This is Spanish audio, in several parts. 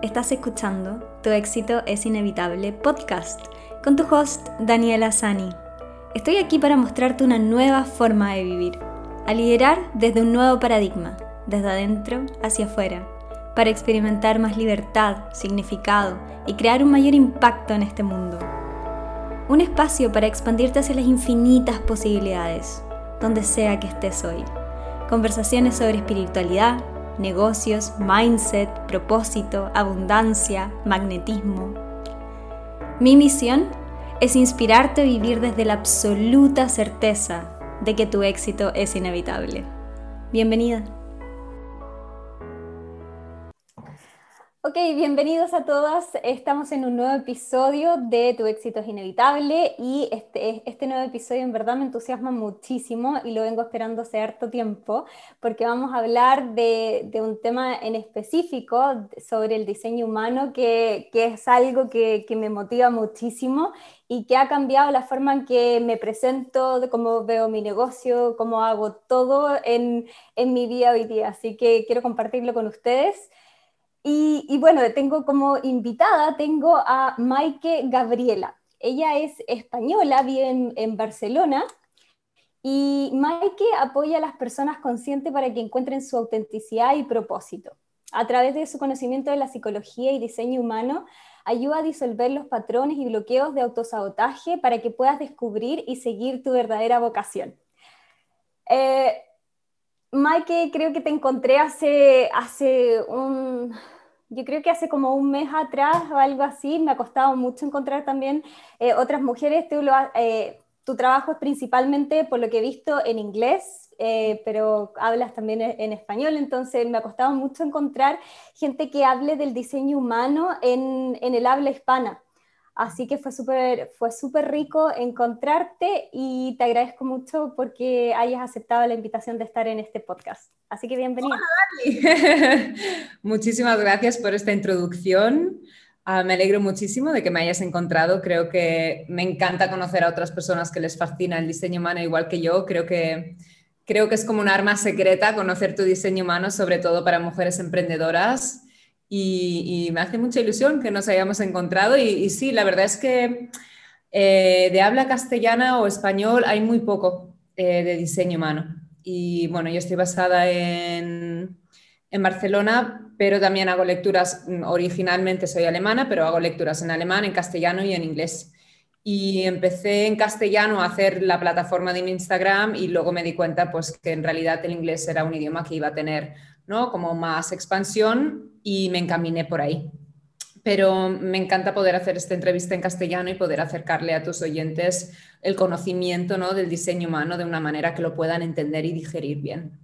Estás escuchando Tu éxito es inevitable podcast con tu host Daniela Sani. Estoy aquí para mostrarte una nueva forma de vivir, a liderar desde un nuevo paradigma, desde adentro hacia afuera, para experimentar más libertad, significado y crear un mayor impacto en este mundo. Un espacio para expandirte hacia las infinitas posibilidades, donde sea que estés hoy. Conversaciones sobre espiritualidad, negocios, mindset, propósito, abundancia, magnetismo. Mi misión es inspirarte a vivir desde la absoluta certeza de que tu éxito es inevitable. Bienvenida. Ok, bienvenidos a todas. Estamos en un nuevo episodio de Tu éxito es inevitable y este, este nuevo episodio en verdad me entusiasma muchísimo y lo vengo esperando hace harto tiempo porque vamos a hablar de, un tema en específico sobre el diseño humano que, es algo que, me motiva muchísimo y que ha cambiado la forma en que me presento, de cómo veo mi negocio, cómo hago todo en, en mi vida hoy día. Así que quiero compartirlo con ustedes. Y, bueno, tengo como invitada, tengo a Maike Gabriela. Ella es española, vive en, Barcelona y Maike apoya a las personas conscientes para que encuentren su autenticidad y propósito. A través de su conocimiento de la psicología y diseño humano, ayuda a disolver los patrones y bloqueos de autosabotaje para que puedas descubrir y seguir tu verdadera vocación. Eh, Maike, creo que te encontré hace, hace un, yo creo que hace como un mes atrás o algo así, me ha costado mucho encontrar también eh, otras mujeres. Eh, tu trabajo es principalmente, por lo que he visto, en inglés, eh, pero hablas también en español, entonces me ha costado mucho encontrar gente que hable del diseño humano en, en el habla hispana. Así que fue súper fue súper rico encontrarte y te agradezco mucho porque hayas aceptado la invitación de estar en este podcast. Así que bienvenida. Muchísimas gracias por esta introducción. Ah, me alegro muchísimo de que me hayas encontrado. Creo que me encanta conocer a otras personas que les fascina el diseño humano igual que yo. Creo que, creo que es como un arma secreta conocer tu diseño humano, sobre todo para mujeres emprendedoras y, me hace mucha ilusión que nos hayamos encontrado y, sí, la verdad es que eh, de habla castellana o español hay muy poco eh, de diseño humano. Y bueno, yo estoy basada en, en Barcelona, pero también hago lecturas, mm, originalmente soy alemana, pero hago lecturas en alemán, en castellano y en inglés. Y empecé en castellano a hacer la plataforma de Instagram y luego me di cuenta pues que en realidad el inglés era un idioma que iba a tener ¿no? como más expansión y me encaminé por ahí. Pero me encanta poder hacer esta entrevista en castellano y poder acercarle a tus oyentes el conocimiento ¿no? del diseño humano de una manera que lo puedan entender y digerir bien.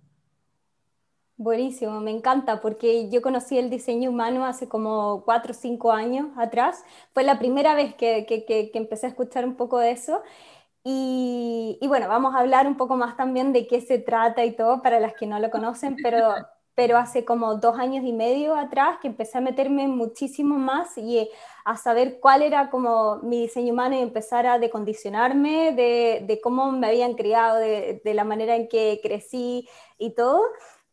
Buenísimo, me encanta porque yo conocí el diseño humano hace como cuatro o cinco años atrás. Fue la primera vez que, que, que, empecé a escuchar un poco de eso. Y, y, bueno, vamos a hablar un poco más también de qué se trata y todo para las que no lo conocen, pero pero hace como dos años y medio atrás que empecé a meterme muchísimo más y eh, a saber cuál era como mi diseño humano y empezar a decondicionarme de, cómo me habían criado, de, la manera en que crecí y todo,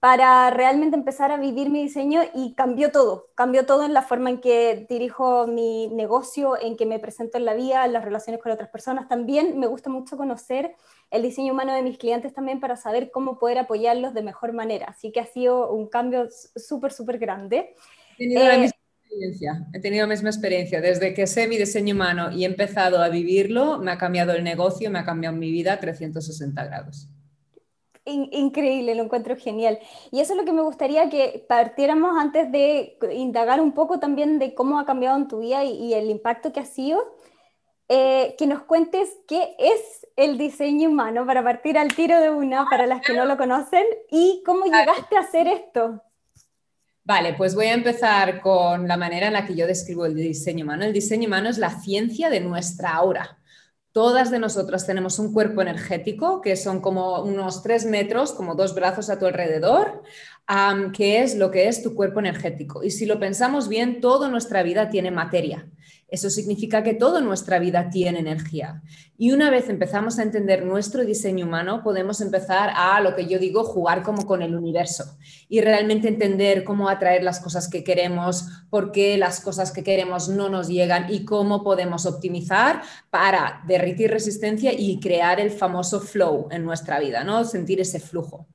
para realmente empezar a vivir mi diseño y cambió todo, cambió todo en la forma en que dirijo mi negocio, en que me presento en la vida, en las relaciones con otras personas. También me gusta mucho conocer el diseño humano de mis clientes también para saber cómo poder apoyarlos de mejor manera. Así que ha sido un cambio súper, súper grande. He tenido la eh, misma experiencia, he tenido la misma experiencia. Desde que sé mi diseño humano y he empezado a vivirlo, me ha cambiado el negocio, me ha cambiado mi vida a 360 grados increíble, lo encuentro genial. Y eso es lo que me gustaría que partiéramos antes de indagar un poco también de cómo ha cambiado en tu vida y, el impacto que ha sido. Eh, que nos cuentes qué es el diseño humano para partir al tiro de una, para las que no lo conocen, y cómo llegaste a hacer esto. Vale, pues voy a empezar con la manera en la que yo describo el diseño humano. El diseño humano es la ciencia de nuestra aura. Todas de nosotras tenemos un cuerpo energético que son como unos tres metros, como dos brazos a tu alrededor, que es lo que es tu cuerpo energético. Y si lo pensamos bien, toda nuestra vida tiene materia. Eso significa que toda nuestra vida tiene energía. Y una vez empezamos a entender nuestro diseño humano, podemos empezar a, lo que yo digo, jugar como con el universo y realmente entender cómo atraer las cosas que queremos, por qué las cosas que queremos no nos llegan y cómo podemos optimizar para derritir resistencia y crear el famoso flow en nuestra vida, ¿no? Sentir ese flujo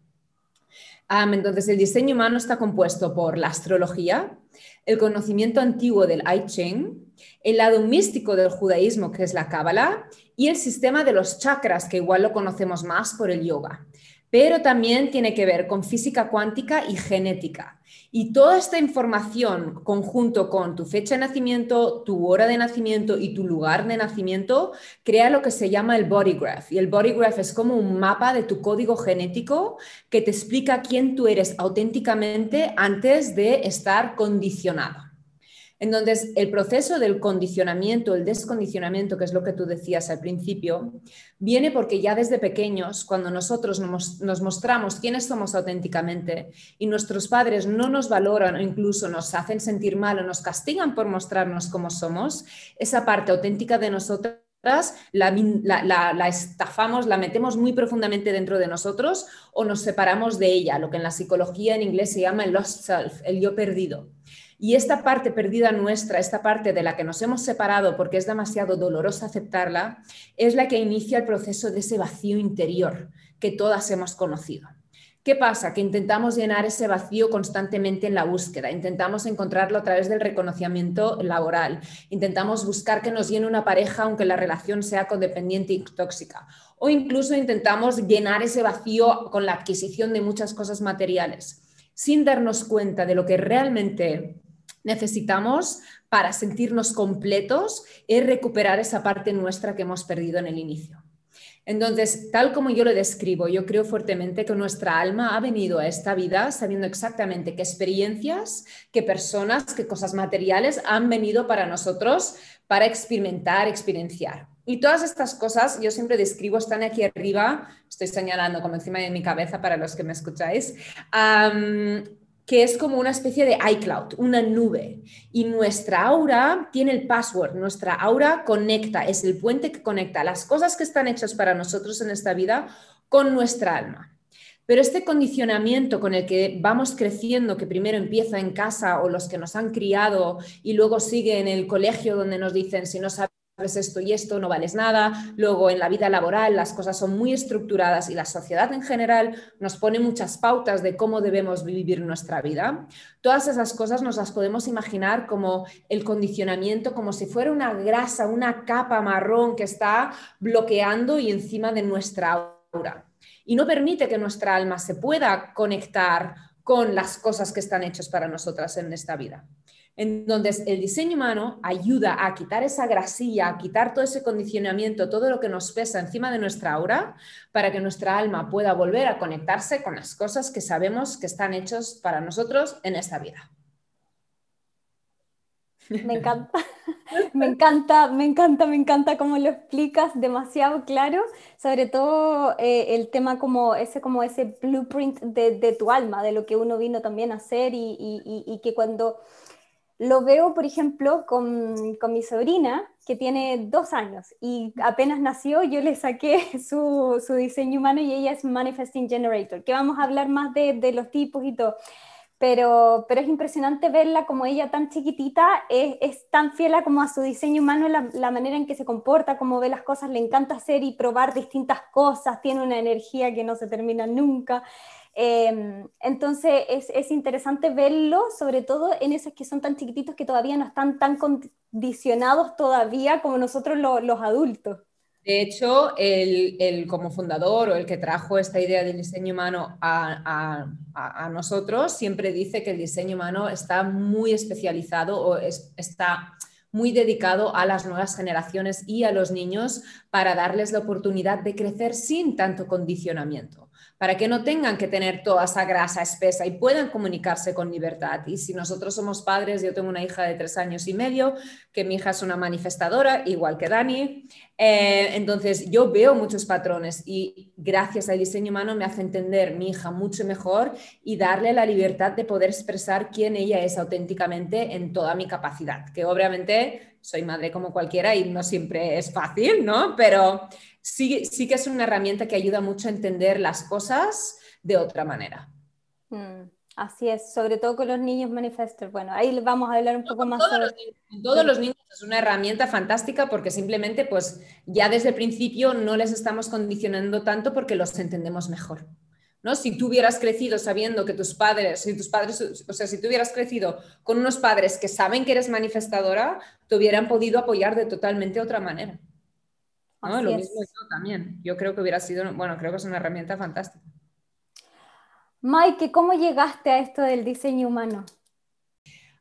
entonces, el diseño humano está compuesto por la astrología, el conocimiento antiguo del I Ching, el lado místico del judaísmo, que es la Cábala, y el sistema de los chakras, que igual lo conocemos más por el yoga pero también tiene que ver con física cuántica y genética. Y toda esta información, conjunto con tu fecha de nacimiento, tu hora de nacimiento y tu lugar de nacimiento, crea lo que se llama el body graph. Y el body graph es como un mapa de tu código genético que te explica quién tú eres auténticamente antes de estar condicionado. Entonces, el proceso del condicionamiento, el descondicionamiento, que es lo que tú decías al principio, viene porque ya desde pequeños, cuando nosotros nos, mostramos quiénes somos auténticamente y nuestros padres no nos valoran o incluso nos hacen sentir mal o nos castigan por mostrarnos cómo somos, esa parte auténtica de nosotros la, la, estafamos, la metemos muy profundamente dentro de nosotros o nos separamos de ella, lo que en la psicología en inglés se llama el lost self, el yo perdido. Y esta parte perdida nuestra, esta parte de la que nos hemos separado porque es demasiado dolorosa aceptarla, es la que inicia el proceso de ese vacío interior que todas hemos conocido. ¿Qué pasa? Que intentamos llenar ese vacío constantemente en la búsqueda, intentamos encontrarlo a través del reconocimiento laboral, intentamos buscar que nos llene una pareja aunque la relación sea codependiente y tóxica, o incluso intentamos llenar ese vacío con la adquisición de muchas cosas materiales, sin darnos cuenta de lo que realmente necesitamos para sentirnos completos es recuperar esa parte nuestra que hemos perdido en el inicio. Entonces, tal como yo lo describo, yo creo fuertemente que nuestra alma ha venido a esta vida sabiendo exactamente qué experiencias, qué personas, qué cosas materiales han venido para nosotros para experimentar, experienciar. Y todas estas cosas, yo siempre describo, están aquí arriba, estoy señalando como encima de mi cabeza para los que me escucháis que es como una especie de iCloud, una nube. Y nuestra aura tiene el password, nuestra aura conecta, es el puente que conecta las cosas que están hechas para nosotros en esta vida con nuestra alma. Pero este condicionamiento con el que vamos creciendo, que primero empieza en casa o los que nos han criado y luego sigue en el colegio donde nos dicen si no sabes esto y esto, no vales nada. Luego en la vida laboral las cosas son muy estructuradas y la sociedad en general nos pone muchas pautas de cómo debemos vivir nuestra vida. Todas esas cosas nos las podemos imaginar como el condicionamiento, como si fuera una grasa, una capa marrón que está bloqueando y encima de nuestra aura. Y no permite que nuestra alma se pueda conectar con las cosas que están hechas para nosotras en esta vida en donde el diseño humano ayuda a quitar esa grasilla, a quitar todo ese condicionamiento, todo lo que nos pesa encima de nuestra aura, para que nuestra alma pueda volver a conectarse con las cosas que sabemos que están hechos para nosotros en esta vida. Me encanta, me encanta, me encanta, me encanta cómo lo explicas, demasiado claro, sobre todo eh, el tema como ese, como ese blueprint de, tu alma, de lo que uno vino también a hacer y que cuando lo veo, por ejemplo, con, mi sobrina, que tiene dos años y apenas nació, yo le saqué su, diseño humano y ella es Manifesting Generator, que vamos a hablar más de, los tipos y todo. Pero, pero es impresionante verla como ella tan chiquitita, es, tan fiel como a su diseño humano, la, la, manera en que se comporta, cómo ve las cosas, le encanta hacer y probar distintas cosas, tiene una energía que no se termina nunca. Em, entonces es, interesante verlo, sobre todo en esos que son tan chiquititos que todavía no están tan condicionados todavía como nosotros los adultos. De hecho, el, como fundador o el que trajo esta idea del diseño humano a, nosotros siempre dice que el diseño humano está muy especializado o está muy dedicado a las nuevas generaciones y a los niños para darles la oportunidad de crecer sin tanto condicionamiento para que no tengan que tener toda esa grasa espesa y puedan comunicarse con libertad. Y si nosotros somos padres, yo tengo una hija de tres años y medio, que mi hija es una manifestadora, igual que Dani, eh, entonces yo veo muchos patrones y gracias al diseño humano me hace entender mi hija mucho mejor y darle la libertad de poder expresar quién ella es auténticamente en toda mi capacidad, que obviamente soy madre como cualquiera y no siempre es fácil, ¿no? Pero sí, sí que es una herramienta que ayuda mucho a entender las cosas de otra manera. Mm, así es, sobre todo con los niños manifestors. Bueno, ahí vamos a hablar un poco más sobre... todos los niños es una herramienta fantástica porque simplemente pues ya desde el principio no les estamos condicionando tanto porque los entendemos mejor. ¿no? Si tú hubieras crecido sabiendo que tus padres, si tus padres, o sea, si tú hubieras crecido con unos padres que saben que eres manifestadora, te hubieran podido apoyar de totalmente otra manera. Lo mismo yo también. Yo creo que hubiera sido, bueno, creo que es una herramienta fantástica. Mike, ¿cómo llegaste a esto del diseño humano?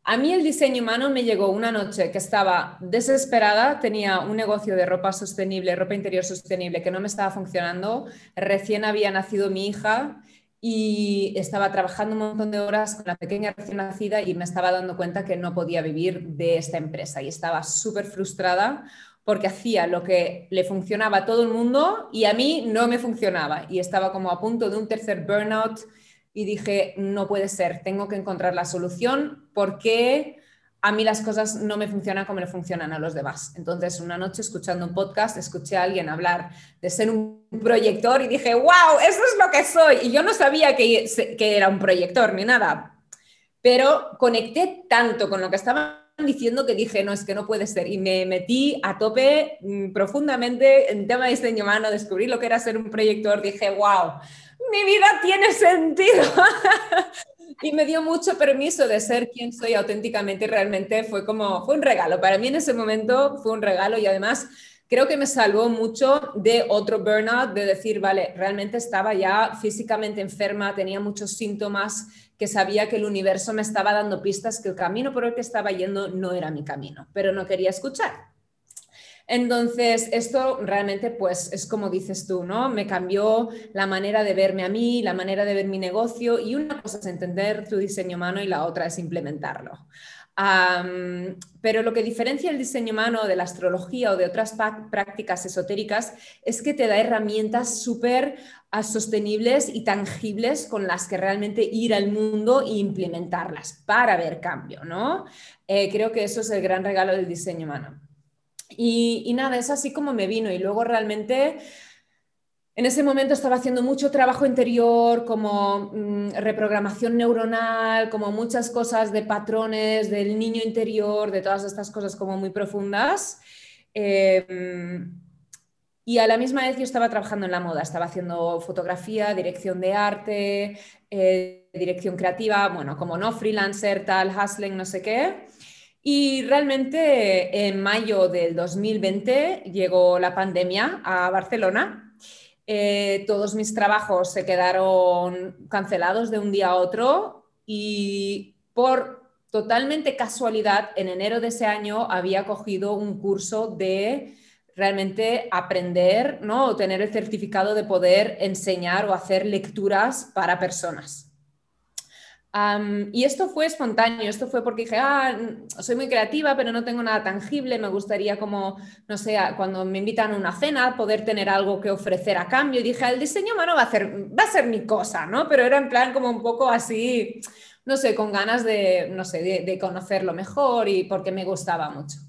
A mí el diseño humano me llegó una noche que estaba desesperada, tenía un negocio de ropa sostenible, ropa interior sostenible, que no me estaba funcionando. Recién había nacido mi hija y estaba trabajando un montón de horas con la pequeña recién nacida y me estaba dando cuenta que no podía vivir de esta empresa y estaba súper frustrada porque hacía lo que le funcionaba a todo el mundo y a mí no me funcionaba y estaba como a punto de un tercer burnout y dije, no puede ser, tengo que encontrar la solución porque a mí las cosas no me funcionan como le funcionan a los demás. Entonces, una noche escuchando un podcast, escuché a alguien hablar de ser un proyector y dije, wow, eso es lo que soy. Y yo no sabía que, que era un proyector ni nada, pero conecté tanto con lo que estaba diciendo que dije, no, es que no puede ser. Y me metí a tope mm, profundamente en tema de diseño humano, descubrí lo que era ser un proyector, dije, wow, mi vida tiene sentido. y me dio mucho permiso de ser quien soy auténticamente y realmente fue como, fue un regalo. Para mí en ese momento fue un regalo y además creo que me salvó mucho de otro burnout, de decir, vale, realmente estaba ya físicamente enferma, tenía muchos síntomas que sabía que el universo me estaba dando pistas que el camino por el que estaba yendo no era mi camino, pero no quería escuchar. Entonces, esto realmente, pues, es como dices tú, ¿no? Me cambió la manera de verme a mí, la manera de ver mi negocio y una cosa es entender tu diseño humano y la otra es implementarlo. pero lo que diferencia el diseño humano de la astrología o de otras prácticas esotéricas es que te da herramientas súper sostenibles y tangibles con las que realmente ir al mundo e implementarlas para ver cambio, ¿no? Eh, creo que eso es el gran regalo del diseño humano. Y, nada, es así como me vino y luego realmente... En ese momento estaba haciendo mucho trabajo interior, como mm, reprogramación neuronal, como muchas cosas de patrones del niño interior, de todas estas cosas como muy profundas. Eh, y a la misma vez yo estaba trabajando en la moda, estaba haciendo fotografía, dirección de arte, eh, dirección creativa, bueno, como no freelancer, tal, hustling, no sé qué. Y realmente en mayo del 2020 llegó la pandemia a Barcelona. Eh, todos mis trabajos se quedaron cancelados de un día a otro y por totalmente casualidad, en enero de ese año había cogido un curso de realmente aprender, ¿no? O tener el certificado de poder enseñar o hacer lecturas para personas. y esto fue espontáneo, esto fue porque dije, ah, soy muy creativa, pero no tengo nada tangible, me gustaría como, no sé, cuando me invitan a una cena, poder tener algo que ofrecer a cambio. Y dije, el diseño humano va a, ser, va a ser mi cosa, ¿no? Pero era en plan como un poco así, no sé, con ganas de, no sé, de conocerlo mejor y porque me gustaba mucho.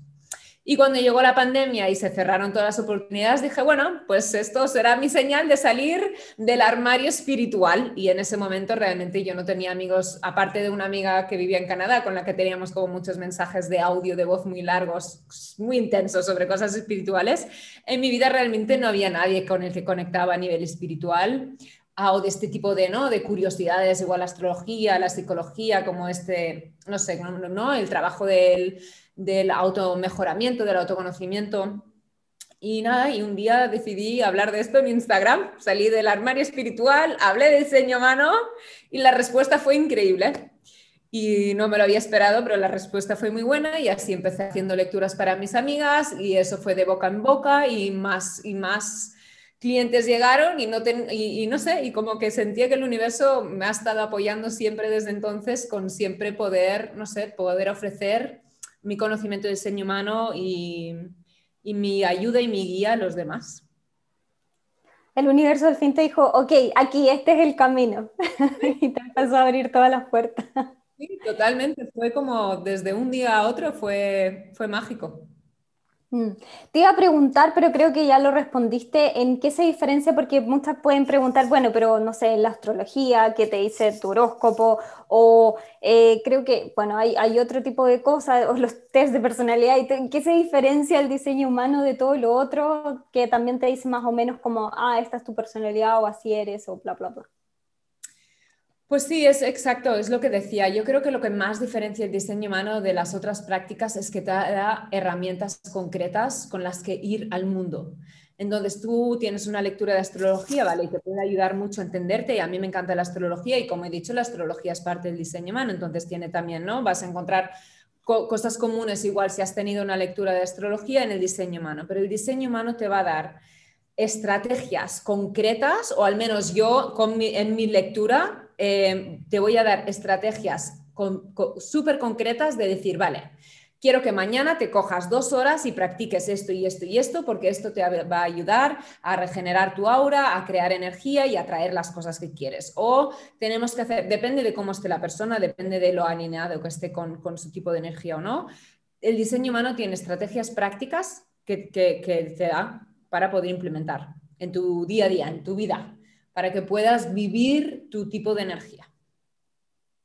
Y cuando llegó la pandemia y se cerraron todas las oportunidades, dije, bueno, pues esto será mi señal de salir del armario espiritual. Y en ese momento realmente yo no tenía amigos, aparte de una amiga que vivía en Canadá, con la que teníamos como muchos mensajes de audio, de voz muy largos, muy intensos sobre cosas espirituales. En mi vida realmente no había nadie con el que conectaba a nivel espiritual o de este tipo de, ¿no? de curiosidades, igual la astrología, la psicología, como este, no sé, ¿no? el trabajo del del automejoramiento, del autoconocimiento. Y nada, y un día decidí hablar de esto en Instagram, salí del armario espiritual, hablé de diseño humano y la respuesta fue increíble. Y no me lo había esperado, pero la respuesta fue muy buena y así empecé haciendo lecturas para mis amigas y eso fue de boca en boca y más y más clientes llegaron y no, y, no sé, y como que sentía que el universo me ha estado apoyando siempre desde entonces con siempre poder, no sé, poder ofrecer mi conocimiento de diseño humano y, y mi ayuda y mi guía a los demás. El universo al fin te dijo, ok, aquí, este es el camino. y te empezó a abrir todas las puertas. Sí, totalmente. Fue como desde un día a otro, fue, fue mágico. Mm. Te iba a preguntar, pero creo que ya lo respondiste, ¿en qué se diferencia? Porque muchas pueden preguntar, bueno, pero no sé, la astrología, ¿qué te dice tu horóscopo? O eh, creo que, bueno, hay, hay, otro tipo de cosas, o los test de personalidad, ¿en qué se diferencia el diseño humano de todo lo otro? Que también te dice más o menos como, ah, esta es tu personalidad, o así eres, o bla, bla, bla. Pues sí, es exacto, es lo que decía. Yo creo que lo que más diferencia el diseño humano de las otras prácticas es que te da herramientas concretas con las que ir al mundo. Entonces tú tienes una lectura de astrología, ¿vale? Y te puede ayudar mucho a entenderte. Y a mí me encanta la astrología y como he dicho, la astrología es parte del diseño humano. Entonces tiene también, ¿no? Vas a encontrar cosas comunes igual si has tenido una lectura de astrología en el diseño humano. Pero el diseño humano te va a dar estrategias concretas, o al menos yo en mi lectura eh, te voy a dar estrategias súper concretas de decir, vale, quiero que mañana te cojas dos horas y practiques esto y esto y esto, porque esto te va a ayudar a regenerar tu aura, a crear energía y a traer las cosas que quieres. O tenemos que hacer, depende de cómo esté la persona, depende de lo alineado que esté con, su tipo de energía o no. El diseño humano tiene estrategias prácticas que, que te da para poder implementar en tu día a día, en tu vida para que puedas vivir tu tipo de energía.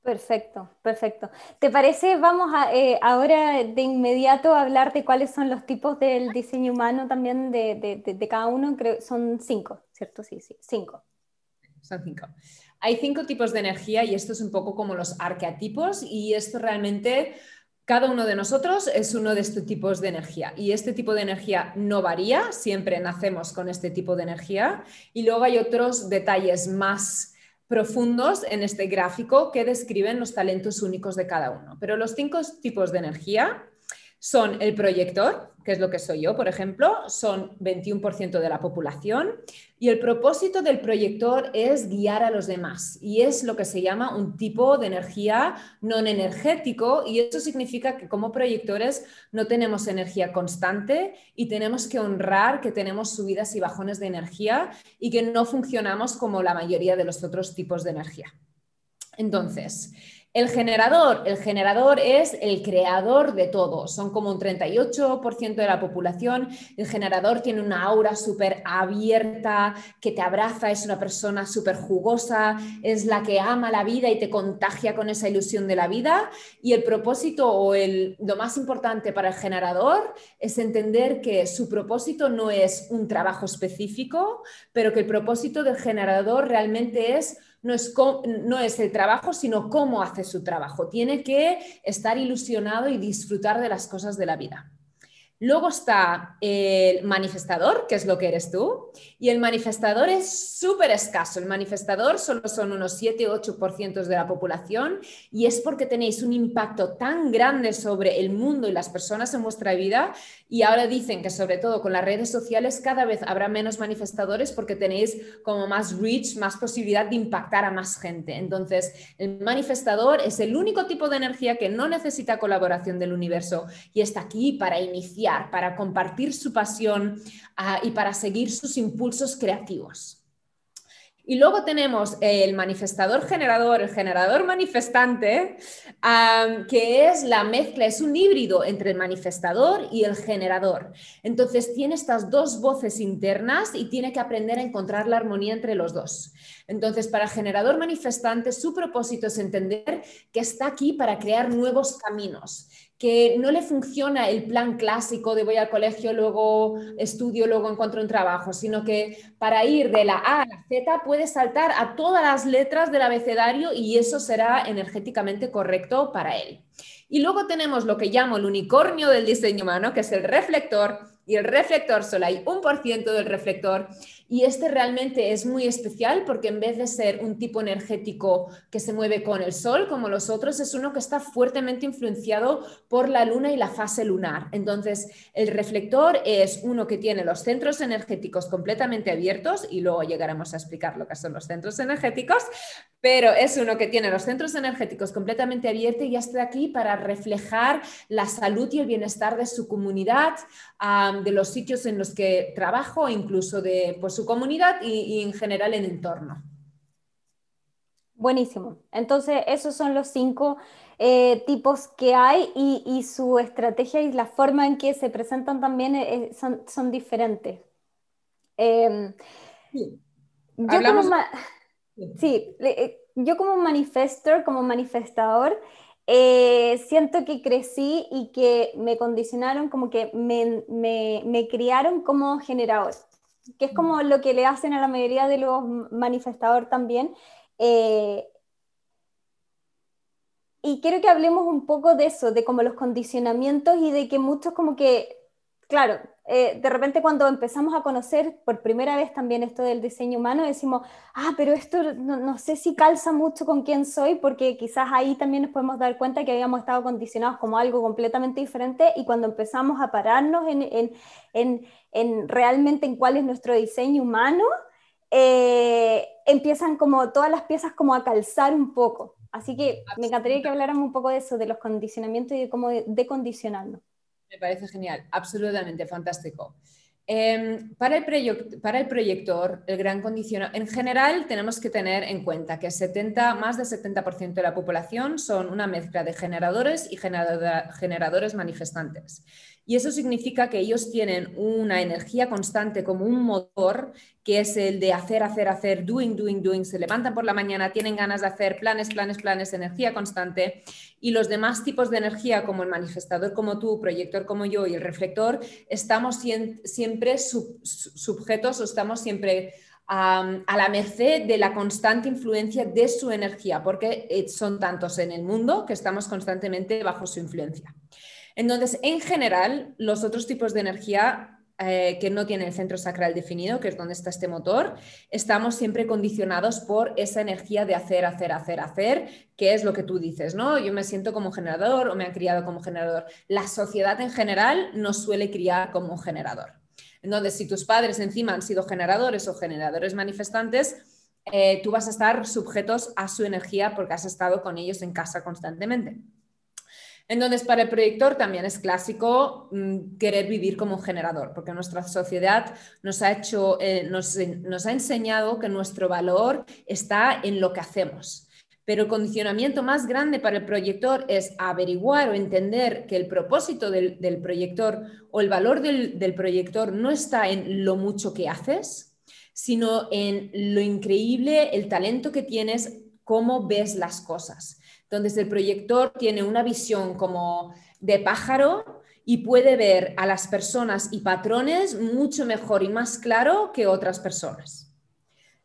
Perfecto, perfecto. ¿Te parece? Vamos a, eh, ahora de inmediato a hablar de cuáles son los tipos del diseño humano también de, de, cada uno. Creo son cinco, ¿cierto? Sí, sí, cinco. Son cinco. Hay cinco tipos de energía y esto es un poco como los arquetipos y esto realmente cada uno de nosotros es uno de estos tipos de energía y este tipo de energía no varía, siempre nacemos con este tipo de energía y luego hay otros detalles más profundos en este gráfico que describen los talentos únicos de cada uno. Pero los cinco tipos de energía son el proyector, que es lo que soy yo, por ejemplo, son 21% de la población y el propósito del proyector es guiar a los demás y es lo que se llama un tipo de energía no energético y eso significa que como proyectores no tenemos energía constante y tenemos que honrar que tenemos subidas y bajones de energía y que no funcionamos como la mayoría de los otros tipos de energía. Entonces, el generador, el generador es el creador de todo, son como un 38% de la población. El generador tiene una aura súper abierta, que te abraza, es una persona súper jugosa, es la que ama la vida y te contagia con esa ilusión de la vida. Y el propósito o el, lo más importante para el generador es entender que su propósito no es un trabajo específico, pero que el propósito del generador realmente es no es, no es el trabajo, sino cómo hace su trabajo. Tiene que estar ilusionado y disfrutar de las cosas de la vida. Luego está el manifestador, que es lo que eres tú, y el manifestador es súper escaso. El manifestador solo son unos 7-8% de la población y es porque tenéis un impacto tan grande sobre el mundo y las personas en vuestra vida y ahora dicen que sobre todo con las redes sociales cada vez habrá menos manifestadores porque tenéis como más reach, más posibilidad de impactar a más gente. Entonces, el manifestador es el único tipo de energía que no necesita colaboración del universo y está aquí para iniciar para compartir su pasión ah, y para seguir sus impulsos creativos. Y luego tenemos el manifestador generador, el generador manifestante, que es la mezcla, es un híbrido entre el manifestador y el generador. Entonces tiene estas dos voces internas y tiene que aprender a encontrar la armonía entre los dos. Entonces, para el generador manifestante, su propósito es entender que está aquí para crear nuevos caminos, que no le funciona el plan clásico de voy al colegio, luego estudio, luego encuentro un trabajo, sino que para ir de la A a la Z puede saltar a todas las letras del abecedario y eso será energéticamente correcto para él. Y luego tenemos lo que llamo el unicornio del diseño humano, que es el reflector, y el reflector solo hay un por ciento del reflector Y este realmente es muy especial porque en vez de ser un tipo energético que se mueve con el sol, como los otros, es uno que está fuertemente influenciado por la luna y la fase lunar. Entonces, el reflector es uno que tiene los centros energéticos completamente abiertos y luego llegaremos a explicar lo que son los centros energéticos, pero es uno que tiene los centros energéticos completamente abiertos y está aquí para reflejar la salud y el bienestar de su comunidad, de los sitios en los que trabajo, incluso de pues, su comunidad y, en general el entorno. Buenísimo. Entonces, esos son los cinco eh, tipos que hay y, su estrategia y la forma en que se presentan también eh, eh, son, diferentes. Yo, como sí, yo como manifestor, como manifestador, siento que crecí y que me condicionaron, como que me, me criaron como generador que es como lo que le hacen a la mayoría de los manifestadores también. Eh, y quiero que hablemos un poco de eso, de como los condicionamientos y de que muchos como que, claro, eh, de repente cuando empezamos a conocer por primera vez también esto del diseño humano, decimos, ah, pero esto no, sé si calza mucho con quién soy, porque quizás ahí también nos podemos dar cuenta que habíamos estado condicionados como algo completamente diferente y cuando empezamos a pararnos en, en, en, realmente en cuál es nuestro diseño humano, eh, empiezan como todas las piezas como a calzar un poco. Así que me encantaría que habláramos un poco de eso, de los condicionamientos y de cómo decondicionarnos. Me parece genial, absolutamente fantástico. Em, para, el proyector, el gran condicionamiento, en general tenemos que tener en cuenta que 70, más del 70% de la población son una mezcla de generadores y generadores manifestantes. Y eso significa que ellos tienen una energía constante como un motor que es el de hacer, hacer, hacer, doing, doing, doing. Se levantan por la mañana, tienen ganas de hacer planes, planes, planes, energía constante. Y los demás tipos de energía, como el manifestador como tú, proyector como yo y el reflector, estamos siempre sujetos o estamos siempre a la merced de la constante influencia de su energía, porque eh, son tantos en el mundo que estamos constantemente bajo su influencia. Entonces, en general, los otros tipos de energía eh, que no tienen el centro sacral definido, que es donde está este motor, estamos siempre condicionados por esa energía de hacer, hacer, hacer, hacer, que es lo que tú dices, ¿no? Yo me siento como generador o me han criado como generador. La sociedad en general nos suele criar como generador. Entonces, si tus padres encima han sido generadores o generadores manifestantes, eh, tú vas a estar sujetos a su energía porque has estado con ellos en casa constantemente. Entonces, para el proyector también es clásico mm, querer vivir como generador, porque nuestra sociedad nos ha, hecho, eh, nos, ha enseñado que nuestro valor está en lo que hacemos. Pero el condicionamiento más grande para el proyector es averiguar o entender que el propósito del, proyector o el valor del, proyector no está en lo mucho que haces, sino en lo increíble, el talento que tienes, cómo ves las cosas. Entonces el proyector tiene una visión como de pájaro y puede ver a las personas y patrones mucho mejor y más claro que otras personas.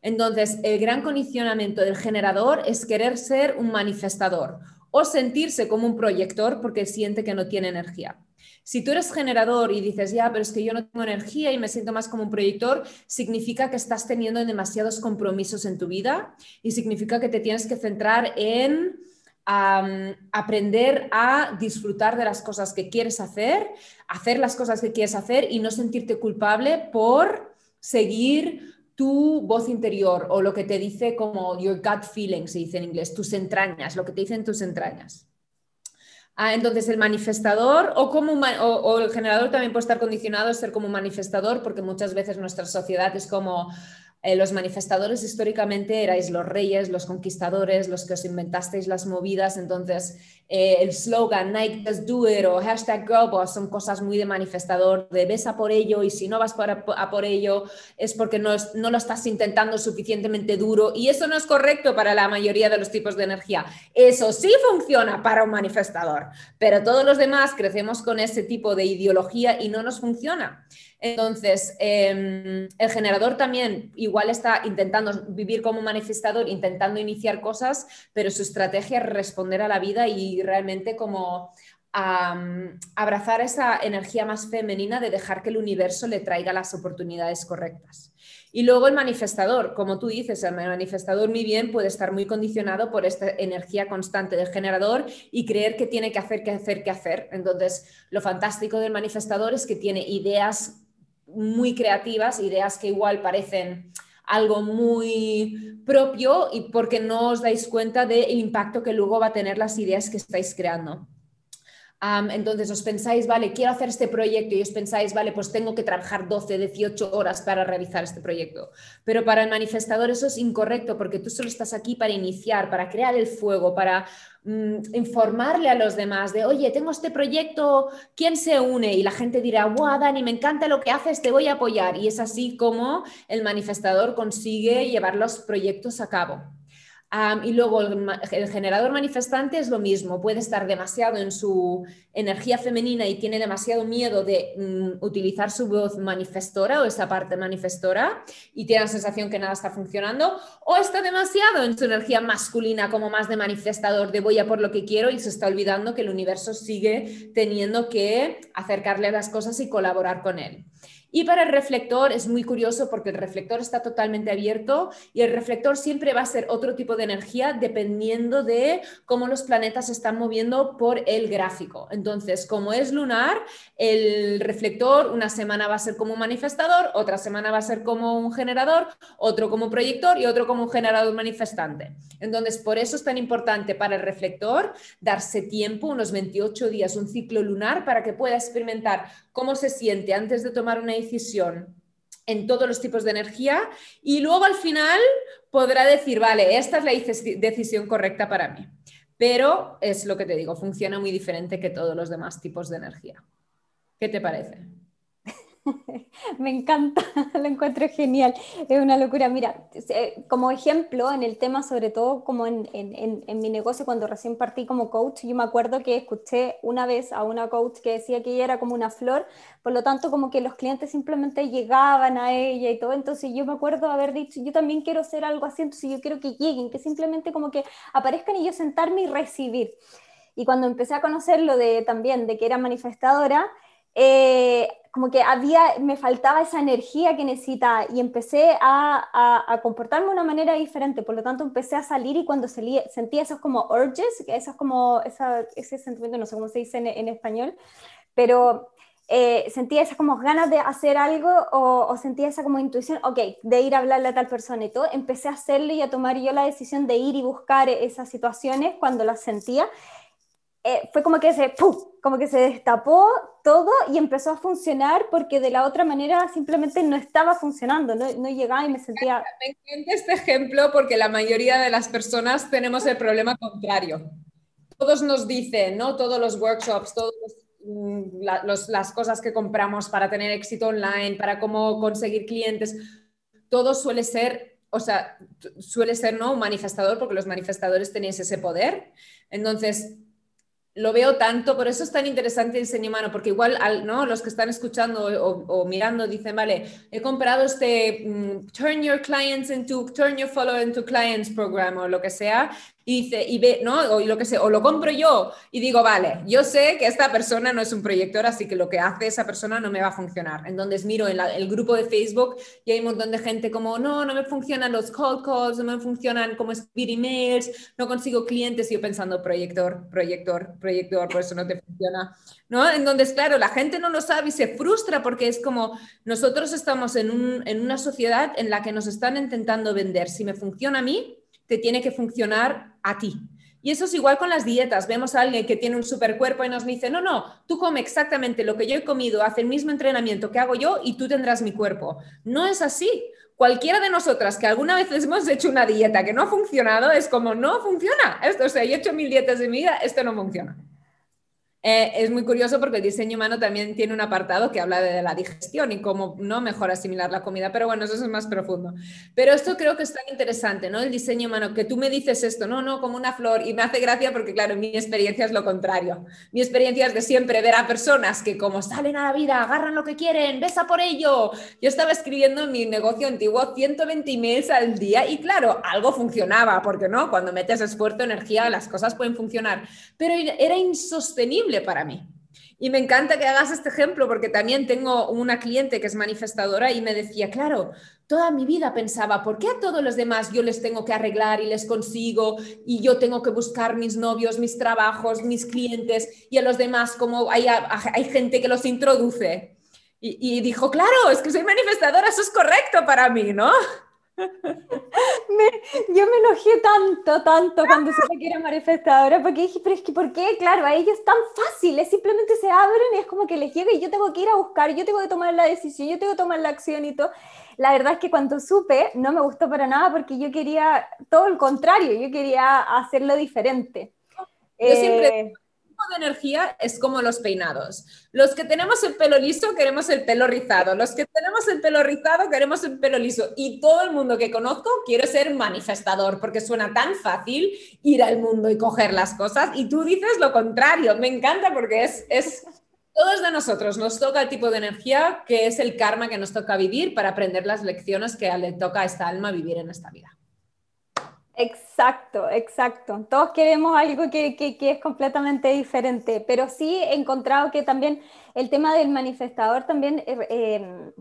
Entonces, el gran condicionamiento del generador es querer ser un manifestador o sentirse como un proyector porque siente que no tiene energía. Si tú eres generador y dices, ya, pero es que yo no tengo energía y me siento más como un proyector, significa que estás teniendo demasiados compromisos en tu vida y significa que te tienes que centrar en aprender a disfrutar de las cosas que quieres hacer, hacer las cosas que quieres hacer y no sentirte culpable por seguir tu voz interior o lo que te dice como your gut feeling, se dice en inglés, tus entrañas, lo que te dicen tus entrañas. Ah, entonces, el manifestador o, como o, el generador también puede estar condicionado a ser como manifestador, porque muchas veces nuestra sociedad es como eh, los manifestadores históricamente erais los reyes, los conquistadores, los que os inventasteis las movidas, entonces eh, el slogan Nike Just Do It o hashtag Girlboss son cosas muy de manifestador, de ves a por ello y si no vas a por ello es porque no lo estás intentando suficientemente duro y eso no es correcto para la mayoría de los tipos de energía. Eso sí funciona para un manifestador, pero todos los demás crecemos con ese tipo de ideología y no nos funciona. Entonces, em, el generador también igual está intentando vivir como manifestador, intentando iniciar cosas, pero su estrategia es responder a la vida y realmente como abrazar esa energía más femenina de dejar que el universo le traiga las oportunidades correctas. Y luego el manifestador, como tú dices, el manifestador muy bien puede estar muy condicionado por esta energía constante del generador y creer que tiene que hacer, que hacer, que hacer. Entonces, lo fantástico del manifestador es que tiene ideas muy creativas, ideas que igual parecen algo muy propio y porque no os dais cuenta del impacto que luego va a tener las ideas que estáis creando entonces os pensáis, vale, quiero hacer este proyecto y os pensáis, vale, pues tengo que trabajar 12, 18 horas para realizar este proyecto. Pero para el manifestador eso es incorrecto porque tú solo estás aquí para iniciar, para crear el fuego, para informarle a los demás de, oye, tengo este proyecto, ¿quién se une? Y la gente dirá, wow, Dani, me encanta lo que haces, te voy a apoyar. Y es así como el manifestador consigue llevar los proyectos a cabo y luego el, generador manifestante es lo mismo, puede estar demasiado en su energía femenina y tiene demasiado miedo de mm, utilizar su voz manifestora o esa parte manifestora y tiene la sensación que nada está funcionando, o está demasiado en su energía masculina como más de manifestador, de voy a por lo que quiero y se está olvidando que el universo sigue teniendo que acercarle a las cosas y colaborar con él. Y para el reflector es muy curioso porque el reflector está totalmente abierto y el reflector siempre va a ser otro tipo de energía dependiendo de cómo los planetas se están moviendo por el gráfico. Entonces, como es lunar, el reflector una semana va a ser como un manifestador, otra semana va a ser como un generador, otro como un proyector y otro como un generador manifestante. Entonces, por eso es tan importante para el reflector darse tiempo, unos 28 días, un ciclo lunar, para que pueda experimentar cómo se siente antes de tomar una decisión en todos los tipos de energía y luego al final podrá decir, vale, esta es la decisión correcta para mí. Pero es lo que te digo, funciona muy diferente que todos los demás tipos de energía. ¿Qué te parece? Me encanta, lo encuentro genial, es una locura. Mira, eh, como ejemplo, en el tema, sobre todo como en, en, mi negocio, cuando recién partí como coach, yo me acuerdo que escuché una vez a una coach que decía que ella era como una flor, por lo tanto como que los clientes simplemente llegaban a ella y todo, entonces yo me acuerdo haber dicho, yo también quiero ser algo así, entonces yo quiero que lleguen, que simplemente como que aparezcan y yo sentarme y recibir. Y cuando empecé a conocerlo de, también de que era manifestadora, eh, como que había, me faltaba esa energía que necesitaba y empecé a, a, comportarme de una manera diferente, por lo tanto empecé a salir y cuando salí, sentía esos como urges, esos como esa, ese sentimiento, no sé cómo se dice en, español, pero eh, sentía esas como ganas de hacer algo o, o, sentía esa como intuición, ok, de ir a hablarle a tal persona y todo, empecé a hacerlo y a tomar yo la decisión de ir y buscar esas situaciones cuando las sentía eh, fue como que se, como que se destapó todo y empezó a funcionar porque de la otra manera simplemente no estaba funcionando, no, no llegaba y me sentía... Me encanta este ejemplo porque la mayoría de las personas tenemos el problema contrario. Todos nos dicen, ¿no? Todos los workshops, todas mm, las cosas que compramos para tener éxito online, para cómo conseguir clientes, todo suele ser o sea, suele ser ¿no? un manifestador, porque los manifestadores tenéis ese poder. Entonces, lo veo tanto, por eso es tan interesante el diseño humano, porque igual ¿no? los que están escuchando o, mirando dicen, vale, he comprado este mm, Turn Your Clients into, Turn Your Follower into Clients program o lo que sea, y dice, y ve, ¿no? O lo que sé, o lo compro yo y digo, vale, yo sé que esta persona no es un proyector, así que lo que hace esa persona no me va a funcionar. Entonces miro en el grupo de Facebook y hay un montón de gente como, no, no me funcionan los cold calls, no me funcionan como escribir emails, no consigo clientes. Y yo pensando, proyector, proyector, proyector, por eso no te funciona. ¿No? Entonces, claro, la gente no lo sabe y se frustra porque es como nosotros estamos en, un, en una sociedad en la que nos están intentando vender. Si me funciona a mí, te tiene que funcionar a ti. Y eso es igual con las dietas. Vemos a alguien que tiene un super cuerpo y nos dice, no, no, tú come exactamente lo que yo he comido, hace el mismo entrenamiento que hago yo y tú tendrás mi cuerpo. No es así. Cualquiera de nosotras que alguna vez hemos hecho una dieta que no ha funcionado, es como, no funciona. Esto, o sea, yo he hecho mil dietas en mi vida, esto no funciona. Eh, es muy curioso porque el diseño humano también tiene un apartado que habla de la digestión y cómo no mejor asimilar la comida, pero bueno, eso es más profundo. Pero esto creo que es tan interesante, ¿no? El diseño humano, que tú me dices esto, no, no, como una flor, y me hace gracia porque, claro, mi experiencia es lo contrario. Mi experiencia es de siempre ver a personas que como salen a la vida, agarran lo que quieren, besa por ello. Yo estaba escribiendo en mi negocio antiguo 120 emails al día y, claro, algo funcionaba, porque no, cuando metes esfuerzo, energía, las cosas pueden funcionar, pero era insostenible para mí. Y me encanta que hagas este ejemplo porque también tengo una cliente que es manifestadora y me decía, claro, toda mi vida pensaba, ¿por qué a todos los demás yo les tengo que arreglar y les consigo y yo tengo que buscar mis novios, mis trabajos, mis clientes y a los demás como hay, hay gente que los introduce? Y dijo, claro, es que soy manifestadora, eso es correcto para mí, ¿no? Yo me enojé tanto, tanto cuando se que era manifestadora, porque dije, pero es que, ¿por qué? Claro, a ellos es tan fácil, es simplemente se abren y es como que les llega y yo tengo que ir a buscar, yo tengo que tomar la decisión, yo tengo que tomar la acción y todo. La verdad es que cuando supe, no me gustó para nada porque yo quería todo el contrario, yo quería hacerlo diferente. Yo siempre eh, de energía es como los peinados. Los que tenemos el pelo liso queremos el pelo rizado. Los que tenemos el pelo rizado queremos el pelo liso. Y todo el mundo que conozco quiere ser manifestador porque suena tan fácil ir al mundo y coger las cosas. Y tú dices lo contrario. Me encanta porque es, es todos de nosotros nos toca el tipo de energía que es el karma que nos toca vivir para aprender las lecciones que le toca a esta alma vivir en esta vida. Exacto, exacto. Todos queremos algo que, es completamente diferente, pero sí he encontrado que también el tema del manifestador también eh, em,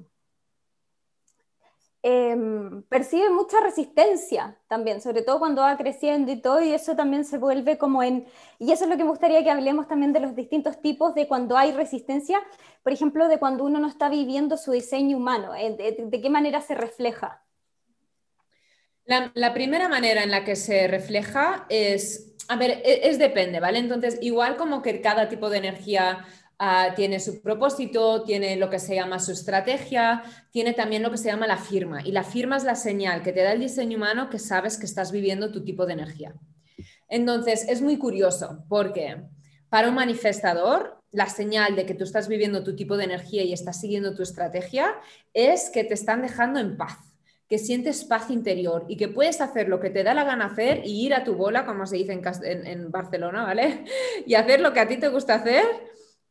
em, percibe mucha resistencia también, sobre todo cuando va creciendo y todo, y eso también se vuelve como en, y eso es lo que me gustaría que hablemos también de los distintos tipos de cuando hay resistencia, por ejemplo, de cuando uno no está viviendo su diseño humano, de qué manera se refleja. La, primera manera en la que se refleja es, a ver, e, es, depende, ¿vale? Entonces, igual como que cada tipo de energía ah, tiene su propósito, tiene lo que se llama su estrategia, tiene también lo que se llama la firma. Y la firma es la señal que te da el diseño humano que sabes que estás viviendo tu tipo de energía. Entonces, es muy curioso porque para un manifestador, la señal de que tú estás viviendo tu tipo de energía y estás siguiendo tu estrategia es que te están dejando en paz que sientes paz interior y que puedes hacer lo que te da la gana hacer y ir a tu bola, como se dice en, Barcelona, ¿vale? Y hacer lo que a ti te gusta hacer